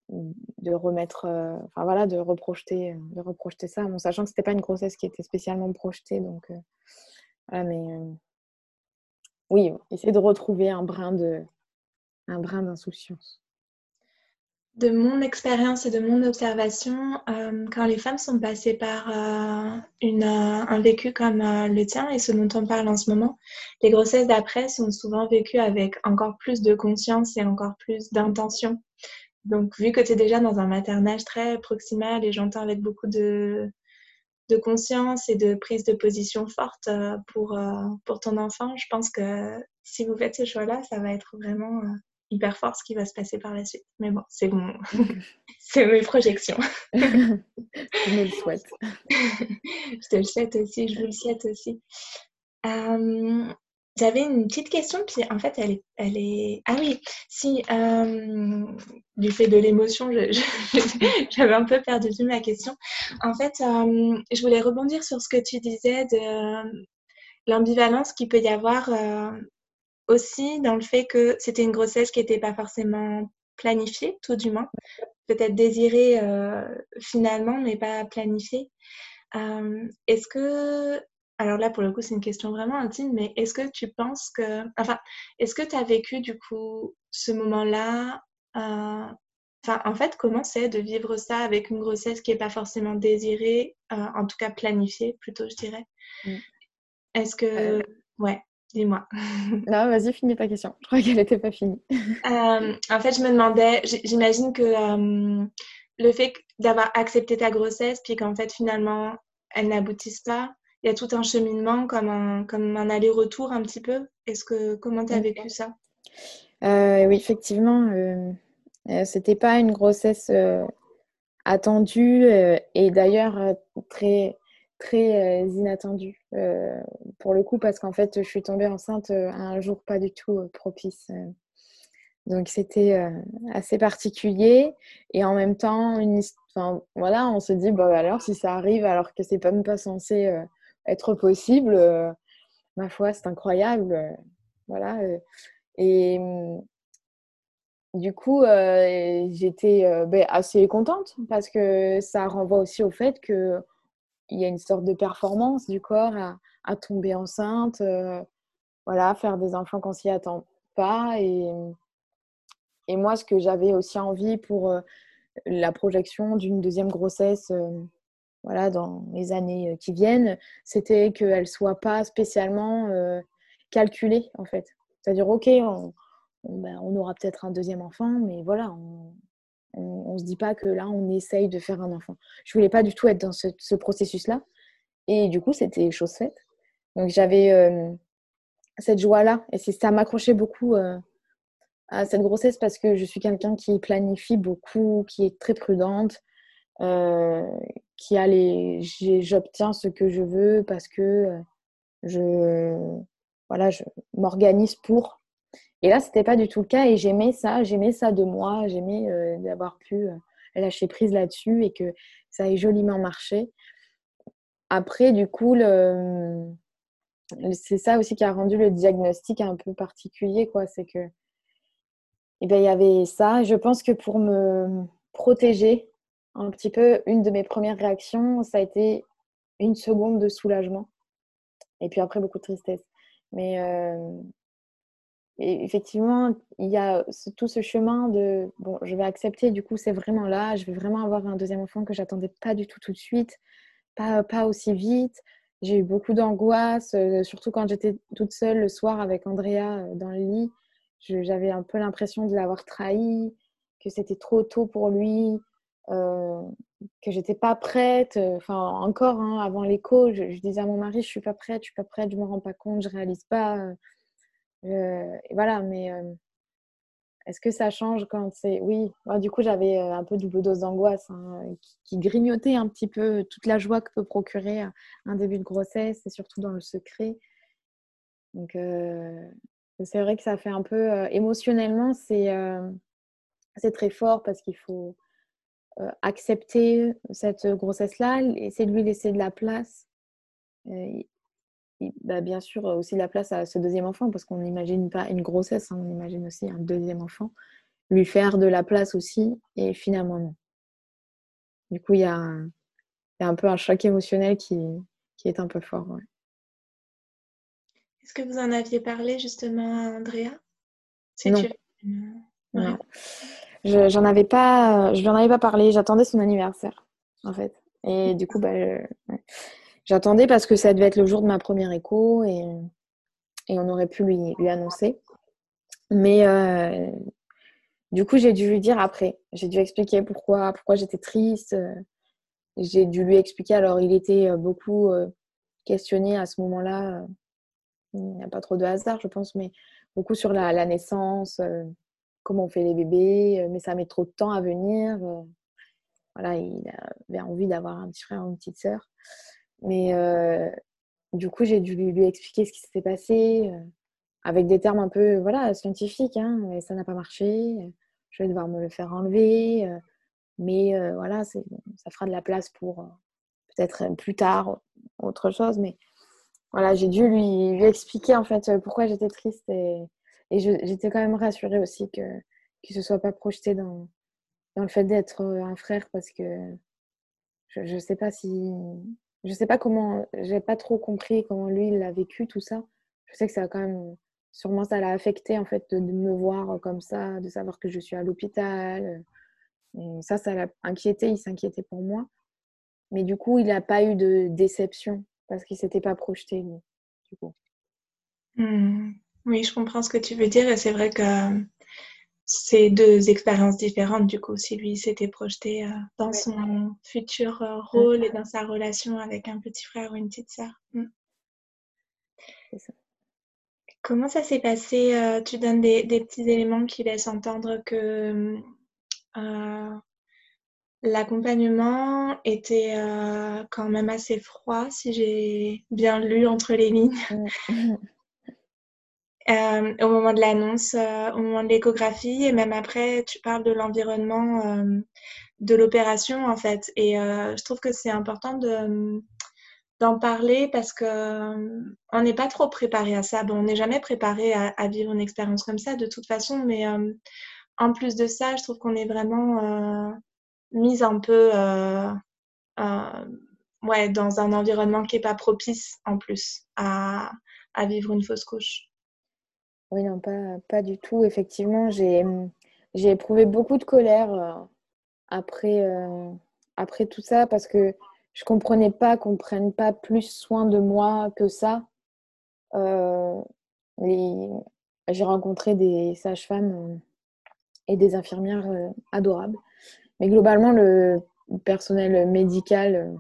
de remettre enfin voilà de reprojeter de reprojeter ça. Bon, sachant que c'était pas une grossesse qui était spécialement projetée donc voilà mais oui essayer de retrouver un brin de un brin d'insouciance de mon expérience et de mon observation, euh, quand les femmes sont passées par euh, une, euh, un vécu comme le tien et ce dont on parle en ce moment, les grossesses d'après sont souvent vécues avec encore plus de conscience et encore plus d'intention. Donc, vu que tu es déjà dans un maternage très proximal et j'entends avec beaucoup de, de conscience et de prise de position forte pour, pour ton enfant, je pense que si vous faites ce choix-là, ça va être vraiment hyper fort ce qui va se passer par la suite. Mais bon, c'est bon. <laughs> <laughs> c'est mes projections. <laughs> je me le souhaite. je te le souhaite aussi, je vous le souhaite aussi. Euh, j'avais une petite question, puis en fait, elle est. Elle est... Ah oui, si, euh, du fait de l'émotion, j'avais un peu perdu ma question. En fait, euh, je voulais rebondir sur ce que tu disais de l'ambivalence qu'il peut y avoir aussi dans le fait que c'était une grossesse qui n'était pas forcément planifiée, tout du moins. Peut-être désirée euh, finalement, mais pas planifiée. Euh, est-ce que alors là, pour le coup, c'est une question vraiment intime, mais est-ce que tu penses que, enfin, est-ce que tu as vécu du coup ce moment-là euh, Enfin, en fait, comment c'est de vivre ça avec une grossesse qui n'est pas forcément désirée, en tout cas planifiée plutôt, je dirais? Mm. Est-ce que... Ouais, dis-moi. <laughs> Non, vas-y, finis ta question. Je crois qu'elle n'était pas finie. en fait, je me demandais, j'imagine que le fait d'avoir accepté ta grossesse, puis qu'en fait, finalement, elle n'aboutisse pas, il y a tout un cheminement comme un, comme un aller-retour un petit peu. Est-ce que comment tu as vécu ça? Euh, Oui, effectivement, euh, euh, c'était pas une grossesse euh, attendue et d'ailleurs très très inattendue pour le coup parce qu'en fait je suis tombée enceinte un jour pas du tout propice. Donc c'était assez particulier et en même temps, une... enfin, voilà, on se dit bah alors si ça arrive alors que c'est même pas censé être possible, euh, ma foi, c'est incroyable. Euh, voilà. Euh. et du coup, j'étais ben, assez contente parce que ça renvoie aussi au fait qu'il y a une sorte de performance du corps à, tomber enceinte, voilà, faire des enfants quand s'y attend pas. Et, moi, ce que j'avais aussi envie pour la projection d'une deuxième grossesse voilà, dans les années euh, qui viennent, c'était qu'elle soit pas spécialement euh, calculée, en fait. C'est-à-dire, OK, ben, on, aura peut-être un deuxième enfant, mais voilà, ne se dit pas que là, on essaye de faire un enfant. Je voulais pas du tout être dans ce, processus-là. Et du coup, c'était chose faite. Donc, j'avais euh, cette joie-là. Et ça m'accrochait beaucoup à cette grossesse parce que je suis quelqu'un qui planifie beaucoup, qui est très prudente, qui a les j'obtiens ce que je veux parce que euh, je voilà je m'organise pour et là c'était pas du tout le cas et j'aimais ça j'aimais ça de moi j'aimais euh, d'avoir pu euh, lâcher prise là-dessus et que ça ait joliment marché après du coup c'est ça aussi qui a rendu le diagnostic un peu particulier quoi c'est que eh ben, il y avait ça je pense que pour me protéger un petit peu, une de mes premières réactions, ça a été une seconde de soulagement. Et puis après, beaucoup de tristesse. Mais euh, effectivement, il y a tout ce chemin de bon, je vais accepter, du coup, c'est vraiment là, je vais vraiment avoir un deuxième enfant que j'attendais pas du tout tout de suite, pas, pas aussi vite. J'ai eu beaucoup d'angoisse, euh, surtout quand j'étais toute seule le soir avec Andrea euh, dans le lit. J'avais un peu l'impression de l'avoir trahi, que c'était trop tôt pour lui, euh, que j'étais pas prête. Enfin, encore hein, avant l'écho, je, disais à mon mari, je suis pas prête, je suis pas prête, je me rends pas compte, je réalise pas. Euh, voilà, mais est-ce que ça change quand c'est Oui. du coup, j'avais un peu double dose d'angoisse hein, qui, grignotait un petit peu toute la joie que peut procurer un début de grossesse et surtout dans le secret. Donc, c'est vrai que ça fait un peu émotionnellement, c'est c'est très fort parce qu'il faut euh, accepter cette grossesse-là, essayer de lui laisser de la place. Euh, bah, bien sûr, aussi de la place à ce deuxième enfant, parce qu'on n'imagine pas une grossesse, hein, on imagine aussi un deuxième enfant. Lui faire de la place aussi, et finalement non. Du coup, il y a un, y a un peu un choc émotionnel qui, qui est un peu fort. Est-ce que vous en aviez parlé justement à Andrea? Non. non? Je j'en avais pas, je lui en avais pas parlé. J'attendais son anniversaire, en fait. Et du coup, bah, j'attendais parce que ça devait être le jour de ma première écho et, on aurait pu lui, annoncer. Mais euh, du coup, j'ai dû lui dire après. J'ai dû expliquer pourquoi, pourquoi j'étais triste. J'ai dû lui expliquer. Alors, il était euh, beaucoup euh, questionné à ce moment-là. Il n'y a pas trop de hasard, je pense, mais beaucoup sur la, naissance comment on fait les bébés, mais ça met trop de temps à venir. Voilà, il avait envie d'avoir un petit frère ou une petite sœur. Mais euh, du coup, j'ai dû lui, expliquer ce qui s'était passé avec des termes un peu voilà, scientifiques. Hein, mais ça n'a pas marché. Je vais devoir me le faire enlever. mais voilà, ça fera de la place pour peut-être plus tard autre chose. Mais voilà, j'ai dû lui, expliquer en fait pourquoi j'étais triste et, j'étais quand même rassurée aussi que qu'il ne se soit pas projeté dans, dans le fait d'être euh, un frère parce que je ne sais pas si je sais pas comment, j'ai pas trop compris comment lui il a vécu tout ça. Je sais que ça a quand même, sûrement ça l'a affecté en fait de, me voir comme ça, de savoir que je suis à l'hôpital. ça, ça l'a inquiété, il s'inquiétait pour moi. Mais du coup, il n'a pas eu de déception parce qu'il s'était pas projeté, du coup. Mmh. Oui, je comprends ce que tu veux dire et c'est vrai que c'est deux expériences différentes du coup. Si lui s'était projeté euh, dans son futur euh, rôle et dans sa relation avec un petit frère ou une petite sœur. Mmh. Comment ça s'est passé euh, Tu donnes des, petits éléments qui laissent entendre que l'accompagnement était quand même assez froid, si j'ai bien lu entre les lignes? <laughs> Euh, au moment de l'annonce, euh, au moment de l'échographie, et même après, tu parles de l'environnement euh, de l'opération, en fait. Et je trouve que c'est important de d'en parler parce que on n'est pas trop préparé à ça. Bon, on n'est jamais préparé à, vivre une expérience comme ça de toute façon, mais en plus de ça, je trouve qu'on est vraiment mise un peu ouais, dans un environnement qui n'est pas propice en plus à, à vivre une fausse couche. Oui, non, pas, du tout. Effectivement, j'ai, éprouvé beaucoup de colère euh, après, euh, après tout ça parce que je ne comprenais pas qu'on ne prenne pas plus soin de moi que ça. Euh, j'ai rencontré des sages-femmes et des infirmières adorables. Mais globalement, le personnel médical,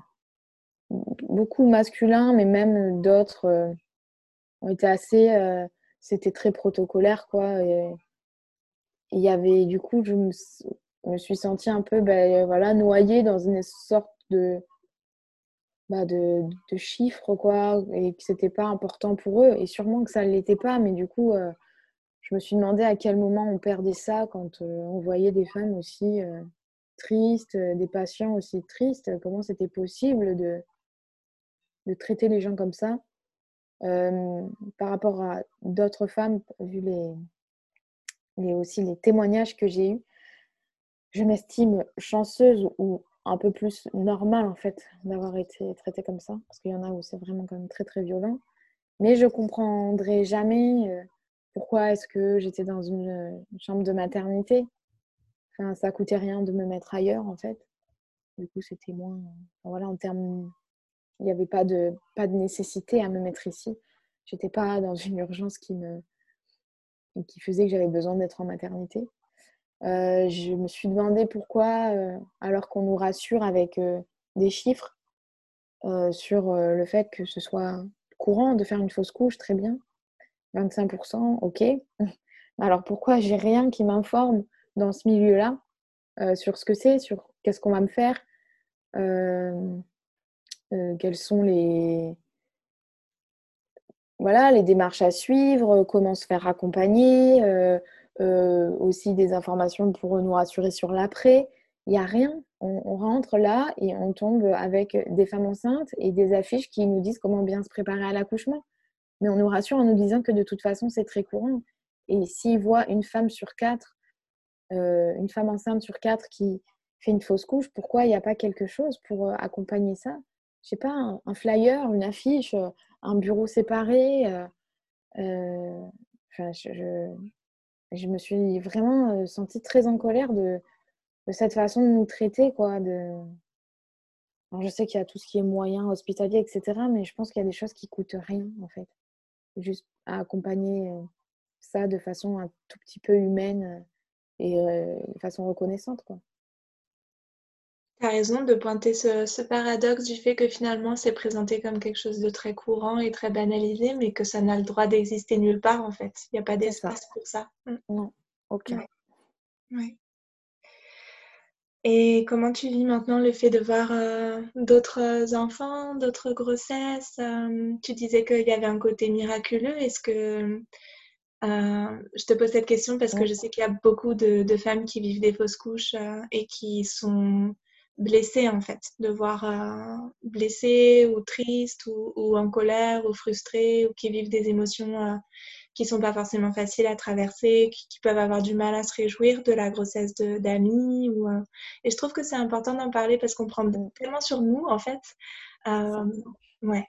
beaucoup masculin, mais même d'autres, ont été assez c'était très protocolaire, quoi. il y avait, du coup, je me, suis sentie un peu, ben, voilà, noyée dans une sorte de, bah, de, de, quoi, et que c'était pas important pour eux. Et sûrement que ça ne l'était pas, mais du coup, euh, je me suis demandé à quel moment on perdait ça quand euh, on voyait des femmes aussi euh, tristes, des patients aussi tristes. Comment c'était possible de traiter les gens comme ça par rapport à d'autres femmes, vu les, les, aussi les témoignages que j'ai eus, je m'estime chanceuse ou un peu plus normale en fait d'avoir été traitée comme ça, parce qu'il y en a où c'est vraiment quand très très violent. Mais je comprendrai jamais pourquoi est-ce que j'étais dans une, chambre de maternité. Enfin, ça coûtait rien de me mettre ailleurs en fait. Du coup, c'était moins. voilà, en termes il n'y avait pas de, pas de nécessité à me mettre ici. Je n'étais pas dans une urgence qui, me, qui faisait que j'avais besoin d'être en maternité. Euh, je me suis demandé pourquoi, euh, alors qu'on nous rassure avec euh, des chiffres sur le fait que ce soit courant de faire une fausse couche, très bien. 25%, ok. <laughs> Alors pourquoi j'ai rien qui m'informe dans ce milieu-là sur ce que c'est, sur qu'est-ce qu'on va me faire euh, quelles sont les, voilà, les démarches à suivre, comment se faire accompagner, euh, euh, aussi des informations pour nous rassurer sur l'après. Il n'y a rien. On, rentre là et on tombe avec des femmes enceintes et des affiches qui nous disent comment bien se préparer à l'accouchement. Mais on nous rassure en nous disant que de toute façon, c'est très courant. Et s'ils voient une femme sur quatre, une femme enceinte sur quatre qui fait une fausse couche, pourquoi il n'y a pas quelque chose pour accompagner ça? Je sais pas, un, flyer, une affiche, euh, un bureau séparé. Euh, euh, je, me suis vraiment sentie très en colère de, cette façon de nous traiter. Quoi, de... je sais qu'il y a tout ce qui est moyen, hospitalier, etc. Mais je pense qu'il y a des choses qui coûtent rien, en fait. Juste à accompagner ça de façon un tout petit peu humaine et de façon reconnaissante. Quoi. Tu as raison de pointer ce, paradoxe du fait que finalement c'est présenté comme quelque chose de très courant et très banalisé, mais que ça n'a le droit d'exister nulle part en fait. Il n'y a pas d'espace pour ça. Mm. Non, ok. Et comment tu vis maintenant le fait de voir euh, d'autres enfants, d'autres grossesses euh, Tu disais qu'il y avait un côté miraculeux. Est-ce que euh, je te pose cette question parce que je sais qu'il y a beaucoup de, de, femmes qui vivent des fausses couches et qui sont blessé en fait, de voir euh, blessé ou triste ou, en colère ou frustré ou qui vivent des émotions euh, qui sont pas forcément faciles à traverser, qui, peuvent avoir du mal à se réjouir de la grossesse d'amis. Ou, euh, Et je trouve que c'est important d'en parler parce qu'on prend tellement sur nous en fait Euh, ouais.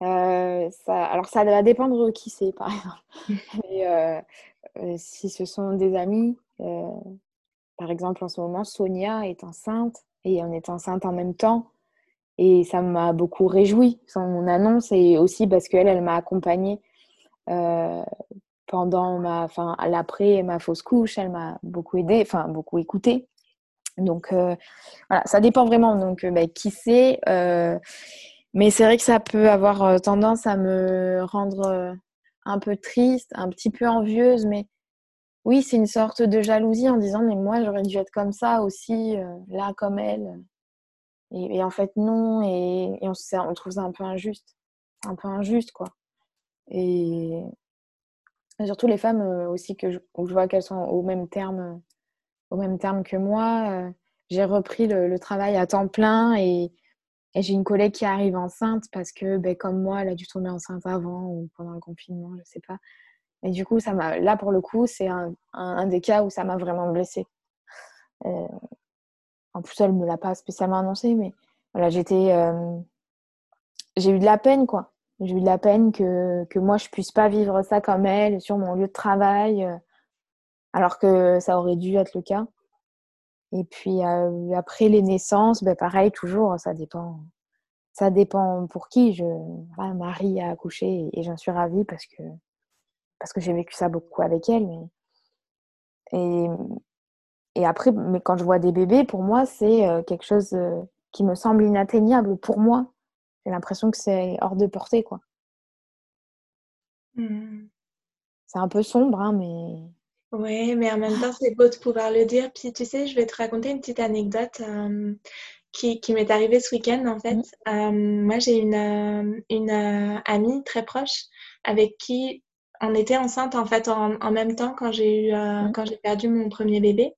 ça, alors, ça va dépendre de qui c'est, par exemple. <laughs> si ce sont des amis, par exemple, en ce moment, Sonia est enceinte et on est enceinte en même temps. Et ça m'a beaucoup réjoui, son annonce, et aussi parce qu'elle, elle m'a accompagnée pendant ma, enfin, l'après ma fausse couche, elle m'a beaucoup aidée, enfin, beaucoup écoutée. Donc, euh, voilà, ça dépend vraiment. Donc, euh, bah, qui sait euh, Mais c'est vrai que ça peut avoir tendance à me rendre un peu triste, un petit peu envieuse. Mais oui, c'est une sorte de jalousie en disant Mais moi, j'aurais dû être comme ça aussi, là, comme elle. Et, en fait, non. Et, on, trouve ça un peu injuste. Un peu injuste, quoi. Et, surtout les femmes aussi que je, vois qu'elles sont au même terme que moi. Euh, j'ai repris le, travail à temps plein et, j'ai une collègue qui arrive enceinte parce que, ben, comme moi, elle a dû tomber enceinte avant ou pendant le confinement, je sais pas. Et du coup, ça m'a, là, pour le coup, c'est un, des cas où ça m'a vraiment blessée. Euh, en plus, elle ne me l'a pas spécialement annoncé, mais voilà, j'étais, euh, j'ai eu de la peine, quoi. J'ai eu de la peine que, que moi, je puisse pas vivre ça comme elle sur mon lieu de travail alors que ça aurait dû être le cas. Et puis euh, après les naissances, ben pareil, toujours, ça dépend. Ça dépend pour qui. Je, Marie a accouché et, j'en suis ravie parce que, parce que j'ai vécu ça beaucoup avec elle. Mais... Et, et après, mais quand je vois des bébés, pour moi, c'est euh, quelque chose euh, qui me semble inatteignable pour moi. J'ai l'impression que c'est hors de portée, quoi. Mmh. C'est un peu sombre, hein, mais oui, mais en même temps, c'est beau de pouvoir le dire. Puis tu sais, je vais te raconter une petite anecdote euh, qui, qui m'est arrivée ce week-end en fait. Mmh. Euh, moi, j'ai une, euh, une amie très proche avec qui on était enceinte en fait en, en même temps quand j'ai eu mmh. quand j'ai perdu mon premier bébé.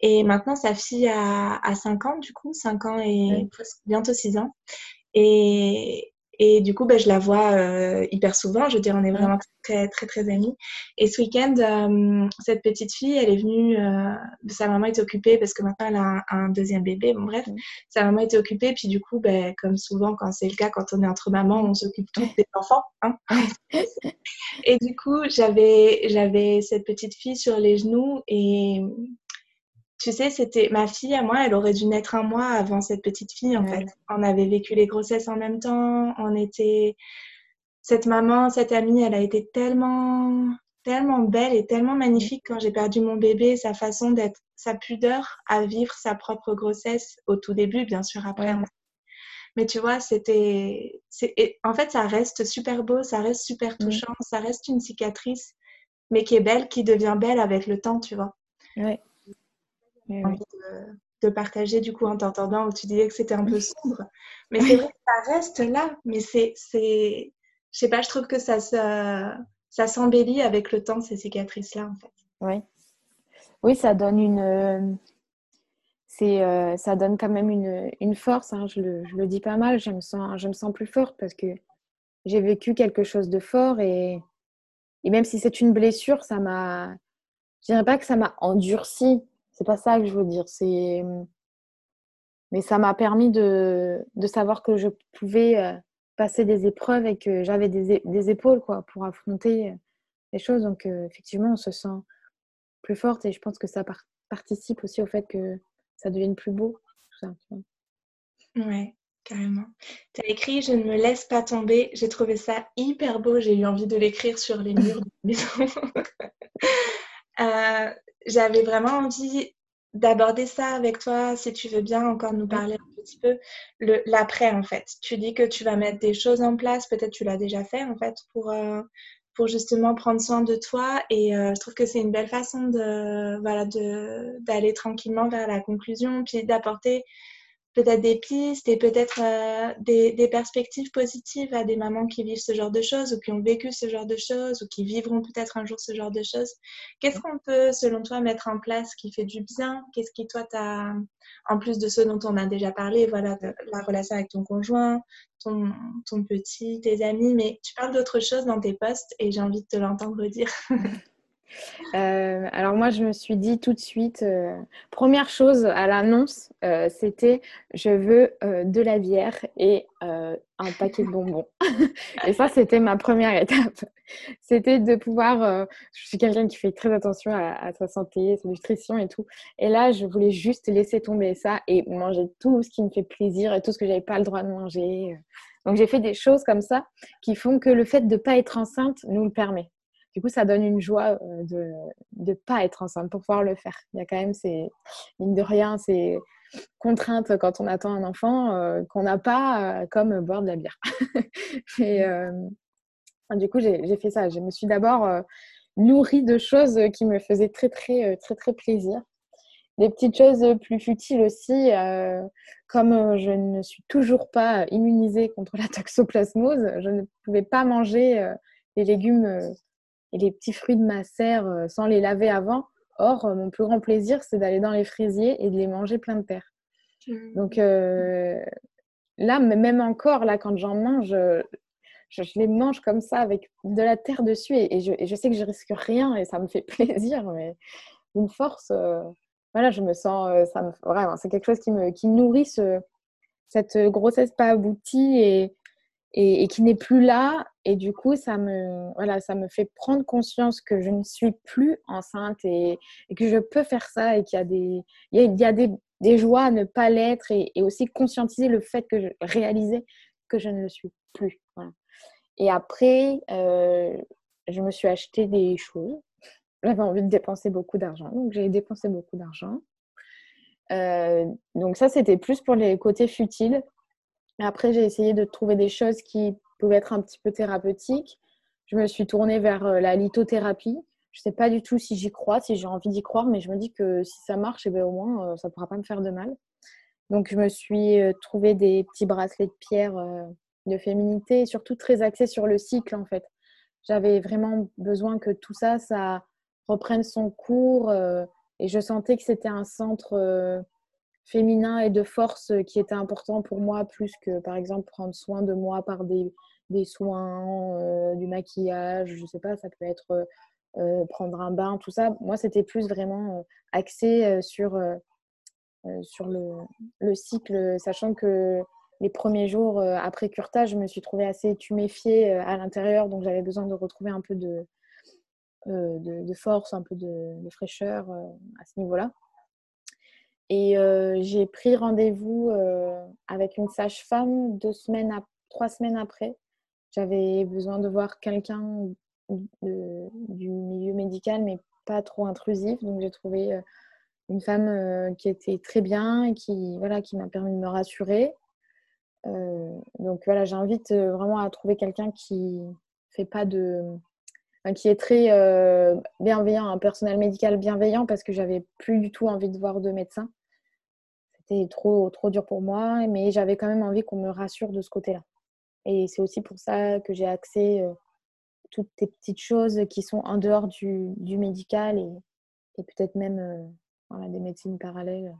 Et maintenant, sa fille a, a 5 ans, du coup, 5 ans et bientôt 6 ans. Et, et du coup, ben, je la vois euh, hyper souvent. Je veux dire, on est vraiment très, très, très amis. Et ce week-end, euh, cette petite fille, elle est venue. Euh, sa maman était occupée parce que maintenant, elle a un, deuxième bébé. Bon, bref, sa maman était occupée. Puis du coup, ben, comme souvent, quand c'est le cas, quand on est entre mamans, on s'occupe tous des enfants. Hein et du coup, j'avais, j'avais cette petite fille sur les genoux et tu sais, c'était ma fille à moi, elle aurait dû naître un mois avant cette petite fille, en fait. On avait vécu les grossesses en même temps. On était. Cette maman, cette amie, elle a été tellement, tellement belle et tellement magnifique quand j'ai perdu mon bébé, sa façon d'être, sa pudeur à vivre sa propre grossesse au tout début, bien sûr, après. Mais tu vois, c'était. En fait, ça reste super beau, ça reste super mmh. touchant, ça reste une cicatrice, mais qui est belle, qui devient belle avec le temps, tu vois. Ouais de, partager du coup en t'entendant où tu disais que c'était un peu sombre. <laughs> Mais c'est vrai que ça reste là, mais c'est, c'est, je sais pas, je trouve que ça, ça s'embellit avec le temps ces cicatrices-là en fait. Oui, oui, ça donne une, c'est, euh, ça donne quand même une, une force. Hein. Je, le, je, le, dis pas mal. Je me sens, je me sens plus forte parce que j'ai vécu quelque chose de fort et, et même si c'est une blessure, ça m'a, je dirais pas que ça m'a endurci, c'est pas ça que je veux dire. C'est mais ça m'a permis de, de, savoir que je pouvais euh, passer des épreuves et que j'avais des, des, épaules quoi, pour affronter euh, les choses. Donc, euh, effectivement, on se sent plus forte et je pense que ça participe aussi au fait que ça devienne plus beau. Tout ouais, carrément. Tu as écrit Je ne me laisse pas tomber. J'ai trouvé ça hyper beau. J'ai eu envie de l'écrire sur les murs de la maison. <laughs> j'avais vraiment envie d'aborder ça avec toi, si tu veux bien encore nous parler un petit peu, l'après en fait. Tu dis que tu vas mettre des choses en place, peut-être tu l'as déjà fait en fait, pour, euh, pour justement prendre soin de toi. Et euh, je trouve que c'est une belle façon de voilà d'aller tranquillement vers la conclusion, puis d'apporter peut-être des pistes et peut-être euh, des, perspectives positives à des mamans qui vivent ce genre de choses ou qui ont vécu ce genre de choses ou qui vivront peut-être un jour ce genre de choses. Qu'est-ce qu'on peut, selon toi, mettre en place qui fait du bien? Qu'est-ce qui, toi, t'as, en plus de ce dont on a déjà parlé, voilà, la relation avec ton conjoint, ton, petit, tes amis, mais tu parles d'autres choses dans tes posts et j'ai envie de te l'entendre dire. <laughs> Euh, alors moi, je me suis dit tout de suite, euh, première chose à l'annonce, euh, c'était je veux de la bière et un paquet de bonbons. <laughs> et ça, c'était ma première étape. C'était de pouvoir, je suis quelqu'un qui fait très attention à, sa santé, sa nutrition et tout. Et là, je voulais juste laisser tomber ça et manger tout ce qui me fait plaisir et tout ce que j'avais pas le droit de manger. Donc j'ai fait des choses comme ça qui font que le fait de ne pas être enceinte nous le permet. Du coup, ça donne une joie euh, de ne pas être enceinte pour pouvoir le faire. Il y a quand même, c'est, mine de rien, c'est contrainte quand on attend un enfant euh, qu'on n'a pas, euh, comme boire de la bière. <laughs> Et du coup, j'ai fait ça. Je me suis d'abord nourrie de choses qui me faisaient très, très, très, très plaisir. Des petites choses plus futiles aussi, comme je ne suis toujours pas immunisée contre la <laughs> toxoplasmose, je ne pouvais pas manger les légumes et les petits fruits de ma serre euh, sans les laver avant. Or, euh, mon plus grand plaisir, c'est d'aller dans les fraisiers et de les manger plein de terre. Mmh. Donc euh, là, même encore, là, quand j'en mange, je, les mange comme ça avec de la terre dessus et, je, sais que je risque rien et ça me fait <laughs> plaisir, mais une force. voilà, je me sens, ça me, vraiment, c'est quelque chose qui me qui nourrit cette grossesse pas aboutie et, et, qui n'est plus là. Et du coup, ça me, voilà, ça me fait prendre conscience que je ne suis plus enceinte et, que je peux faire ça et qu'il y a des, il y a, des, des, joies à ne pas l'être et, aussi conscientiser le fait que je réalisais que je ne le suis plus. Et après, euh, je me suis acheté des choses. J'avais envie de dépenser beaucoup d'argent, donc j'ai dépensé beaucoup d'argent. Euh, donc ça, c'était plus pour les côtés futiles. Après, j'ai essayé de trouver des choses qui pouvaient être un petit peu thérapeutiques. Je me suis tournée vers euh, la lithothérapie. Je ne sais pas du tout si j'y crois, si j'ai envie d'y croire, mais je me dis que si ça marche, eh bien, au moins, euh, ça ne pourra pas me faire de mal. Donc, je me suis euh, trouvé des petits bracelets de pierre de féminité, surtout très axés sur le cycle, en fait. J'avais vraiment besoin que tout ça, ça reprenne son cours. et je sentais que c'était un centre féminin et de force qui était important pour moi, plus que par exemple prendre soin de moi par des, soins, euh, du maquillage, je sais pas, ça peut être euh, prendre un bain, tout ça. Moi, c'était plus vraiment euh, axé sur, le, le, cycle, sachant que les premiers jours après curtage, je me suis trouvée assez tuméfiée à l'intérieur, donc j'avais besoin de retrouver un peu de, force, un peu de fraîcheur à ce niveau-là. Et euh, j'ai pris rendez-vous euh, avec une sage-femme deux semaines, trois semaines après. J'avais besoin de voir quelqu'un du milieu médical, mais pas trop intrusif. Donc j'ai trouvé euh, une femme qui était très bien et qui, voilà, qui m'a permis de me rassurer. donc voilà, j'invite vraiment à trouver quelqu'un qui fait pas de, qui est très bienveillant, un personnel médical bienveillant parce que j'avais plus du tout envie de voir de médecin c'était trop, trop dur pour moi, mais j'avais quand même envie qu'on me rassure de ce côté-là. Et c'est aussi pour ça que j'ai accès euh, toutes ces petites choses qui sont en dehors du, du médical et, et peut-être même euh, des médecines parallèles,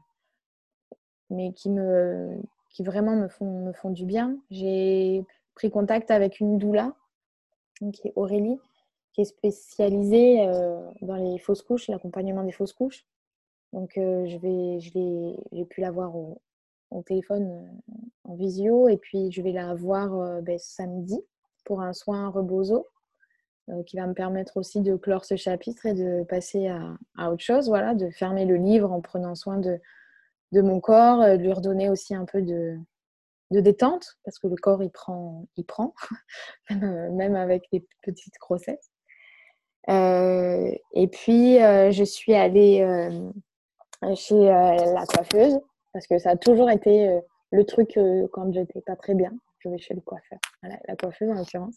mais qui, me, qui vraiment me font, me font du bien. J'ai pris contact avec une doula, qui est Aurélie, qui est spécialisée euh, dans les fausses couches, l'accompagnement des fausses couches. Donc, je vais, je j'ai pu la voir au, téléphone en visio et puis je vais la voir ben, samedi pour un soin rebozo qui va me permettre aussi de clore ce chapitre et de passer à, à, autre chose, voilà, de fermer le livre en prenant soin de, de mon corps, de lui redonner aussi un peu de, de détente parce que le corps il prend, il prend <laughs> même avec des petites grossesses. et puis je suis allée chez euh, la coiffeuse parce que ça a toujours été euh, le truc euh, quand j'étais pas très bien. Je vais chez le coiffeur, la coiffeuse en l'occurrence.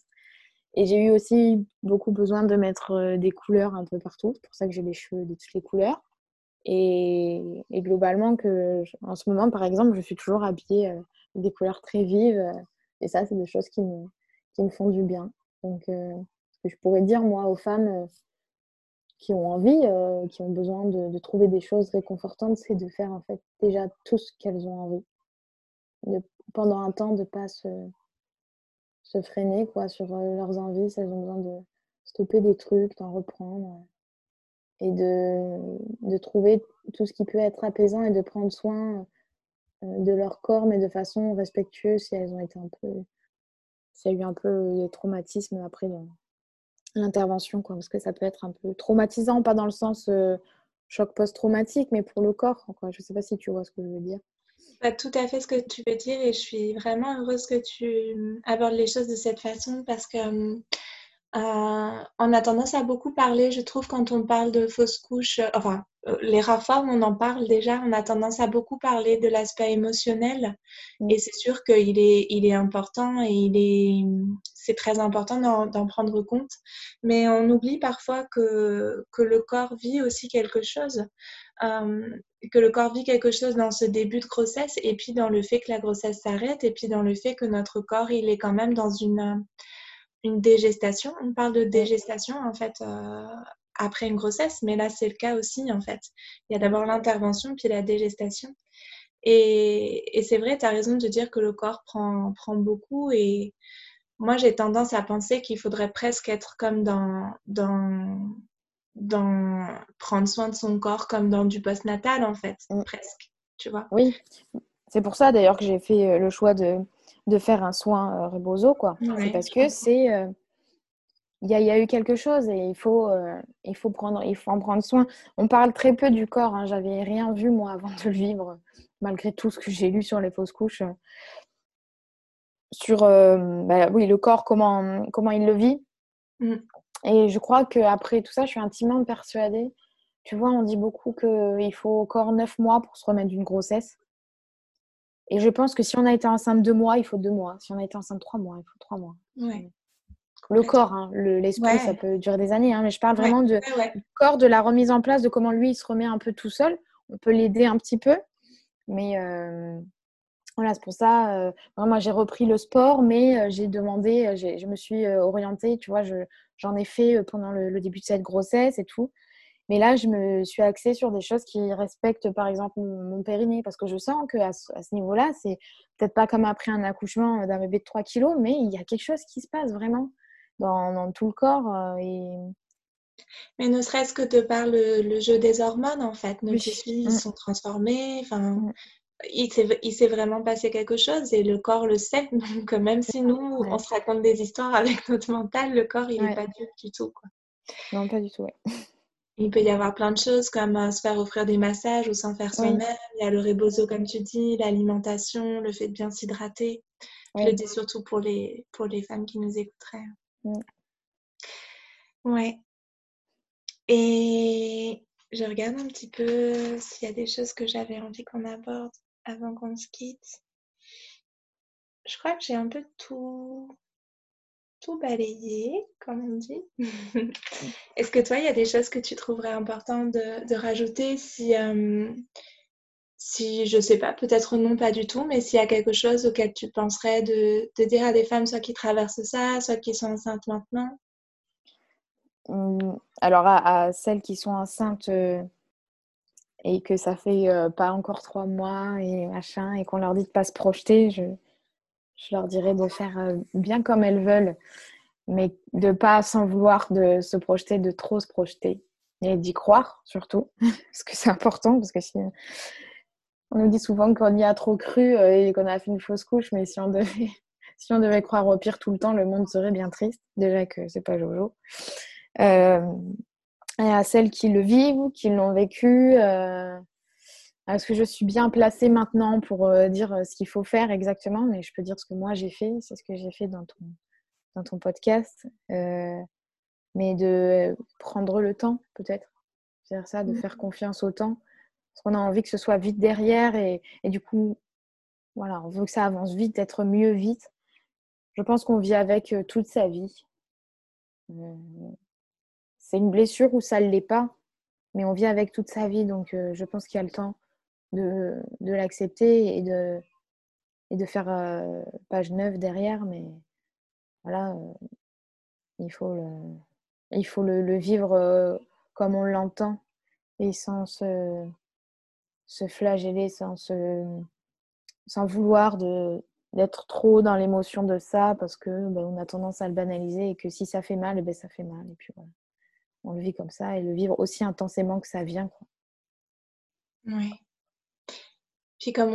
Et j'ai eu aussi beaucoup besoin de mettre des couleurs un peu partout. C'est pour ça que j'ai des cheveux de toutes les couleurs. Et, globalement, que en ce moment, par exemple, je suis toujours habillée avec des couleurs très vives. et ça, c'est des choses qui me, qui me font du bien. Donc, que je pourrais dire, moi, aux femmes, qui ont envie, euh, qui ont besoin de, trouver des choses réconfortantes, c'est de faire en fait déjà tout ce qu'elles ont envie. Pendant un temps, de ne pas se, freiner quoi, sur euh, leurs envies, si elles ont besoin de stopper des trucs, d'en reprendre. et de, trouver tout ce qui peut être apaisant et de prendre soin de leur corps, mais de façon respectueuse si elles ont été un peu. S'il y a eu un peu de traumatisme après l'intervention, quoi, parce que ça peut être un peu traumatisant, pas dans le sens choc post-traumatique, mais pour le corps. Quoi. Je ne sais pas si tu vois ce que je veux dire. Pas tout à fait ce que tu veux dire et je suis vraiment heureuse que tu abordes les choses de cette façon parce que euh, on a tendance à beaucoup parler, je trouve, quand on parle de fausses couches, euh, enfin, euh, les où on en parle déjà, on a tendance à beaucoup parler de l'aspect émotionnel. Mm. Et c'est sûr qu'il est, il est important et il est, c'est très important d'en prendre compte. Mais on oublie parfois que, que le corps vit aussi quelque chose. que le corps vit quelque chose dans ce début de grossesse et puis dans le fait que la grossesse s'arrête et puis dans le fait que notre corps, il est quand même dans une une dégestation. On parle de dégestation en fait euh, après une grossesse, mais là c'est le cas aussi en fait. Il y a d'abord l'intervention puis la dégestation. Et, et c'est vrai, tu as raison de dire que le corps prend, prend beaucoup et moi j'ai tendance à penser qu'il faudrait presque être comme dans, dans, dans prendre soin de son corps comme dans du postnatal en fait, mm. presque, tu vois. Oui, c'est pour ça d'ailleurs que j'ai fait euh, le choix de, de faire un soin euh, rebozo, quoi. c'est parce que c'est. Euh, il y, a eu quelque chose et il faut, euh, il, faut prendre, il faut en prendre soin. On parle très peu du corps. Hein. J'avais rien vu, moi, avant de le vivre, malgré tout ce que j'ai lu sur les fausses couches. Sur bah, oui, le corps, comment, comment il le vit. Mm. Et je crois qu'après tout ça, je suis intimement persuadée. Tu vois, on dit beaucoup qu'il faut encore neuf mois pour se remettre d'une grossesse. Et je pense que si on a été enceinte deux mois, il faut deux mois. Si on a été enceinte trois mois, il faut trois mois. Le corps, hein, l'esprit, ça peut durer des années. Hein, mais je parle vraiment de, du corps, de la remise en place, de comment lui, il se remet un peu tout seul. On peut l'aider un petit peu. Mais euh, voilà, c'est pour ça. Euh, moi, j'ai repris le sport, mais euh, j'ai demandé, je me suis orientée. Tu vois, j'en ai fait pendant le, début de cette grossesse et tout. Mais là, je me suis axée sur des choses qui respectent, par exemple, mon, périnée, parce que je sens qu'à ce, à ce niveau-là, c'est peut-être pas comme après un accouchement d'un bébé de 3 kilos, mais il y a quelque chose qui se passe vraiment dans, tout le corps. Euh, et... Mais ne serait-ce que de par le, jeu des hormones, en fait, nos tissus ils mm. sont transformés. Enfin, mm. Il s'est vraiment passé quelque chose et le corps le sait. <laughs> Donc, même si nous, on se raconte des histoires avec <laughs> notre mental, le corps, il n'est pas dur du tout. Quoi. Non, pas du tout, ouais. <laughs> Il peut y avoir plein de choses comme euh, se faire offrir des massages ou s'en faire soi-même. Il y a le rebozo, comme tu dis, l'alimentation, le fait de bien s'hydrater. Je le dis surtout pour les, pour les femmes qui nous écouteraient. Oui. Ouais. Et je regarde un petit peu s'il y a des choses que j'avais envie qu'on aborde avant qu'on se quitte. Je crois que j'ai un peu tout, tout balayé, comme on dit. <laughs> Est-ce que toi, il y a des choses que tu trouverais importantes de, rajouter si, euh, si, je sais pas, peut-être non, pas du tout, mais s'il y a quelque chose auquel tu penserais de, dire à des femmes, soit qui traversent ça, soit qui sont enceintes maintenant? Mmh, Alors, à, celles qui sont enceintes euh, et que ça fait euh, pas encore trois mois et machin, et qu'on leur dit de pas se projeter, je je leur dirais de faire euh, bien comme elles veulent, mais de pas s'en vouloir de se projeter, de trop se projeter et d'y croire surtout, <laughs> parce que c'est important, parce que si on nous dit souvent qu'on y a trop cru euh, et qu'on a fait une fausse couche, mais si on devait, <laughs> si on devait croire au pire tout le temps, le monde serait bien triste. Déjà que c'est pas Jojo. Euh, et à celles qui le vivent, qui l'ont vécu, est-ce que je suis bien placée maintenant pour euh, dire euh, ce qu'il faut faire exactement Mais je peux dire ce que moi j'ai fait, c'est ce que j'ai fait dans ton, dans ton podcast. Euh, mais de prendre le temps, peut-être. C'est-à-dire ça, de mmh. faire confiance au temps. Parce qu'on a envie que ce soit vite derrière et, et, du coup, voilà, on veut que ça avance vite, être mieux vite. Je pense qu'on vit avec toute sa vie. C'est une blessure ou ça ne l'est pas, mais on vit avec toute sa vie. Donc, je pense qu'il y a le temps de, l'accepter et de, faire euh, page neuve derrière. Mais voilà, euh, il faut le, vivre euh, comme on l'entend et sans se, flageller, sans, vouloir d'être trop dans l'émotion de ça parce que ben, on a tendance à le banaliser et que si ça fait mal, ben, ça fait mal. On le vit comme ça et le vivre aussi intensément que ça vient. Quoi. Oui. Puis comme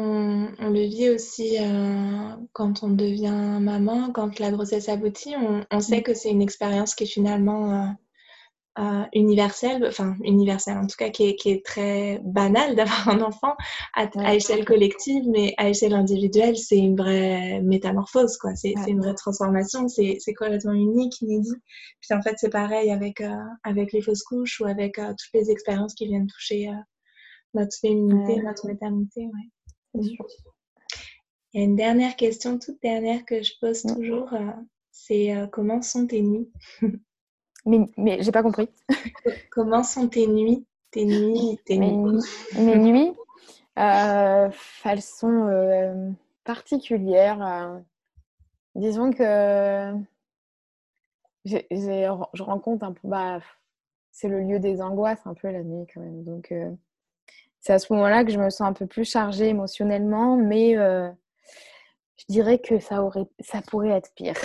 on, le vit aussi euh, quand on devient maman, quand la grossesse aboutit, on, sait mm. que c'est une expérience qui est finalement euh, euh, universelle, enfin universelle en tout cas, qui est, très banale <laughs> d'avoir un enfant à, échelle collective, mais à échelle individuelle, c'est une vraie métamorphose, quoi. C'est une vraie transformation, c'est complètement unique, inédit. Puis en fait, c'est pareil avec, avec les fausses couches ou avec toutes les expériences qui viennent toucher notre féminité, notre maternité. Ouais. Il y a une dernière question, toute dernière que je pose toujours, euh, c'est euh, comment sont tes nuits? <laughs> Mais, mais j'ai pas compris. <laughs> comment sont tes nuits? Tes nuits, tes mes, nuits. Mes nuits, euh, elles sont particulières. disons que je rencontre un peu, bah, c'est le lieu des angoisses un peu la nuit quand même. Donc c'est à ce moment-là que je me sens un peu plus chargée émotionnellement, mais euh, je dirais que ça, aurait, ça pourrait être pire.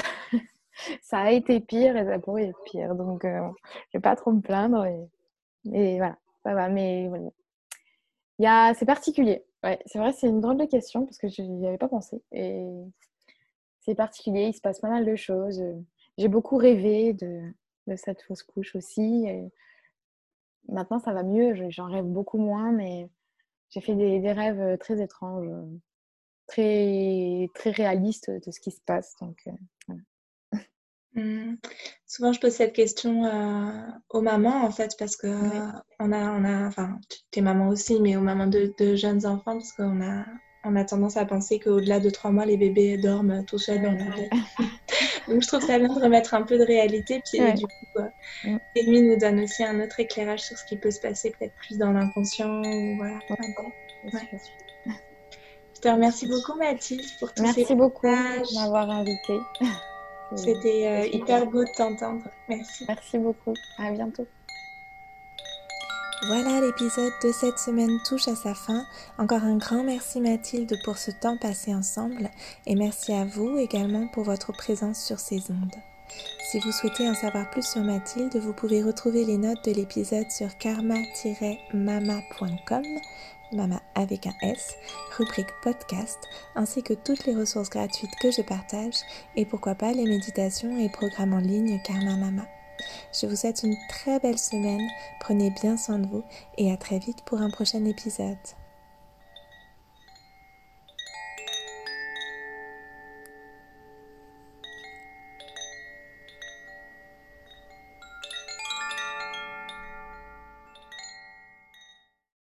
Ça a été pire et ça pourrait être pire. Donc, euh, je vais pas trop me plaindre. Et, voilà, ça va. Mais voilà. c'est particulier. Ouais, c'est vrai, c'est une drôle de question parce que je n'y avais pas pensé. Et c'est particulier, il se passe pas mal de choses. J'ai beaucoup rêvé de, cette fausse couche aussi. Maintenant, ça va mieux, j'en rêve beaucoup moins, mais j'ai fait des, rêves très étranges, très, très réalistes de ce qui se passe. Donc, euh, mmh. Souvent, je pose cette question aux mamans, en fait, parce que on a, on a, enfin, tu es maman aussi, mais aux mamans de, de jeunes enfants, parce qu'on a, on a tendance à penser qu'au-delà de trois mois, les bébés dorment tout seuls dans leur <laughs> Donc je trouve ça bien de remettre un peu de réalité. Puis du coup, euh, lui nous donne aussi un autre éclairage sur ce qui peut se passer peut-être plus dans l'inconscient. Voilà. Je te remercie beaucoup Mathilde pour tout Merci beaucoup de m'avoir invitée. C'était euh, hyper beau de t'entendre. Merci. Merci beaucoup. À bientôt. Voilà, l'épisode de cette semaine touche à sa fin. Encore un grand merci Mathilde pour ce temps passé ensemble et merci à vous également pour votre présence sur ces ondes. Si vous souhaitez en savoir plus sur Mathilde, vous pouvez retrouver les notes de l'épisode sur karma-mama.com, mama avec un S, rubrique podcast, ainsi que toutes les ressources gratuites que je partage et pourquoi pas les méditations et programmes en ligne Karma Mama. Je vous souhaite une très belle semaine, prenez bien soin de vous et à très vite pour un prochain épisode.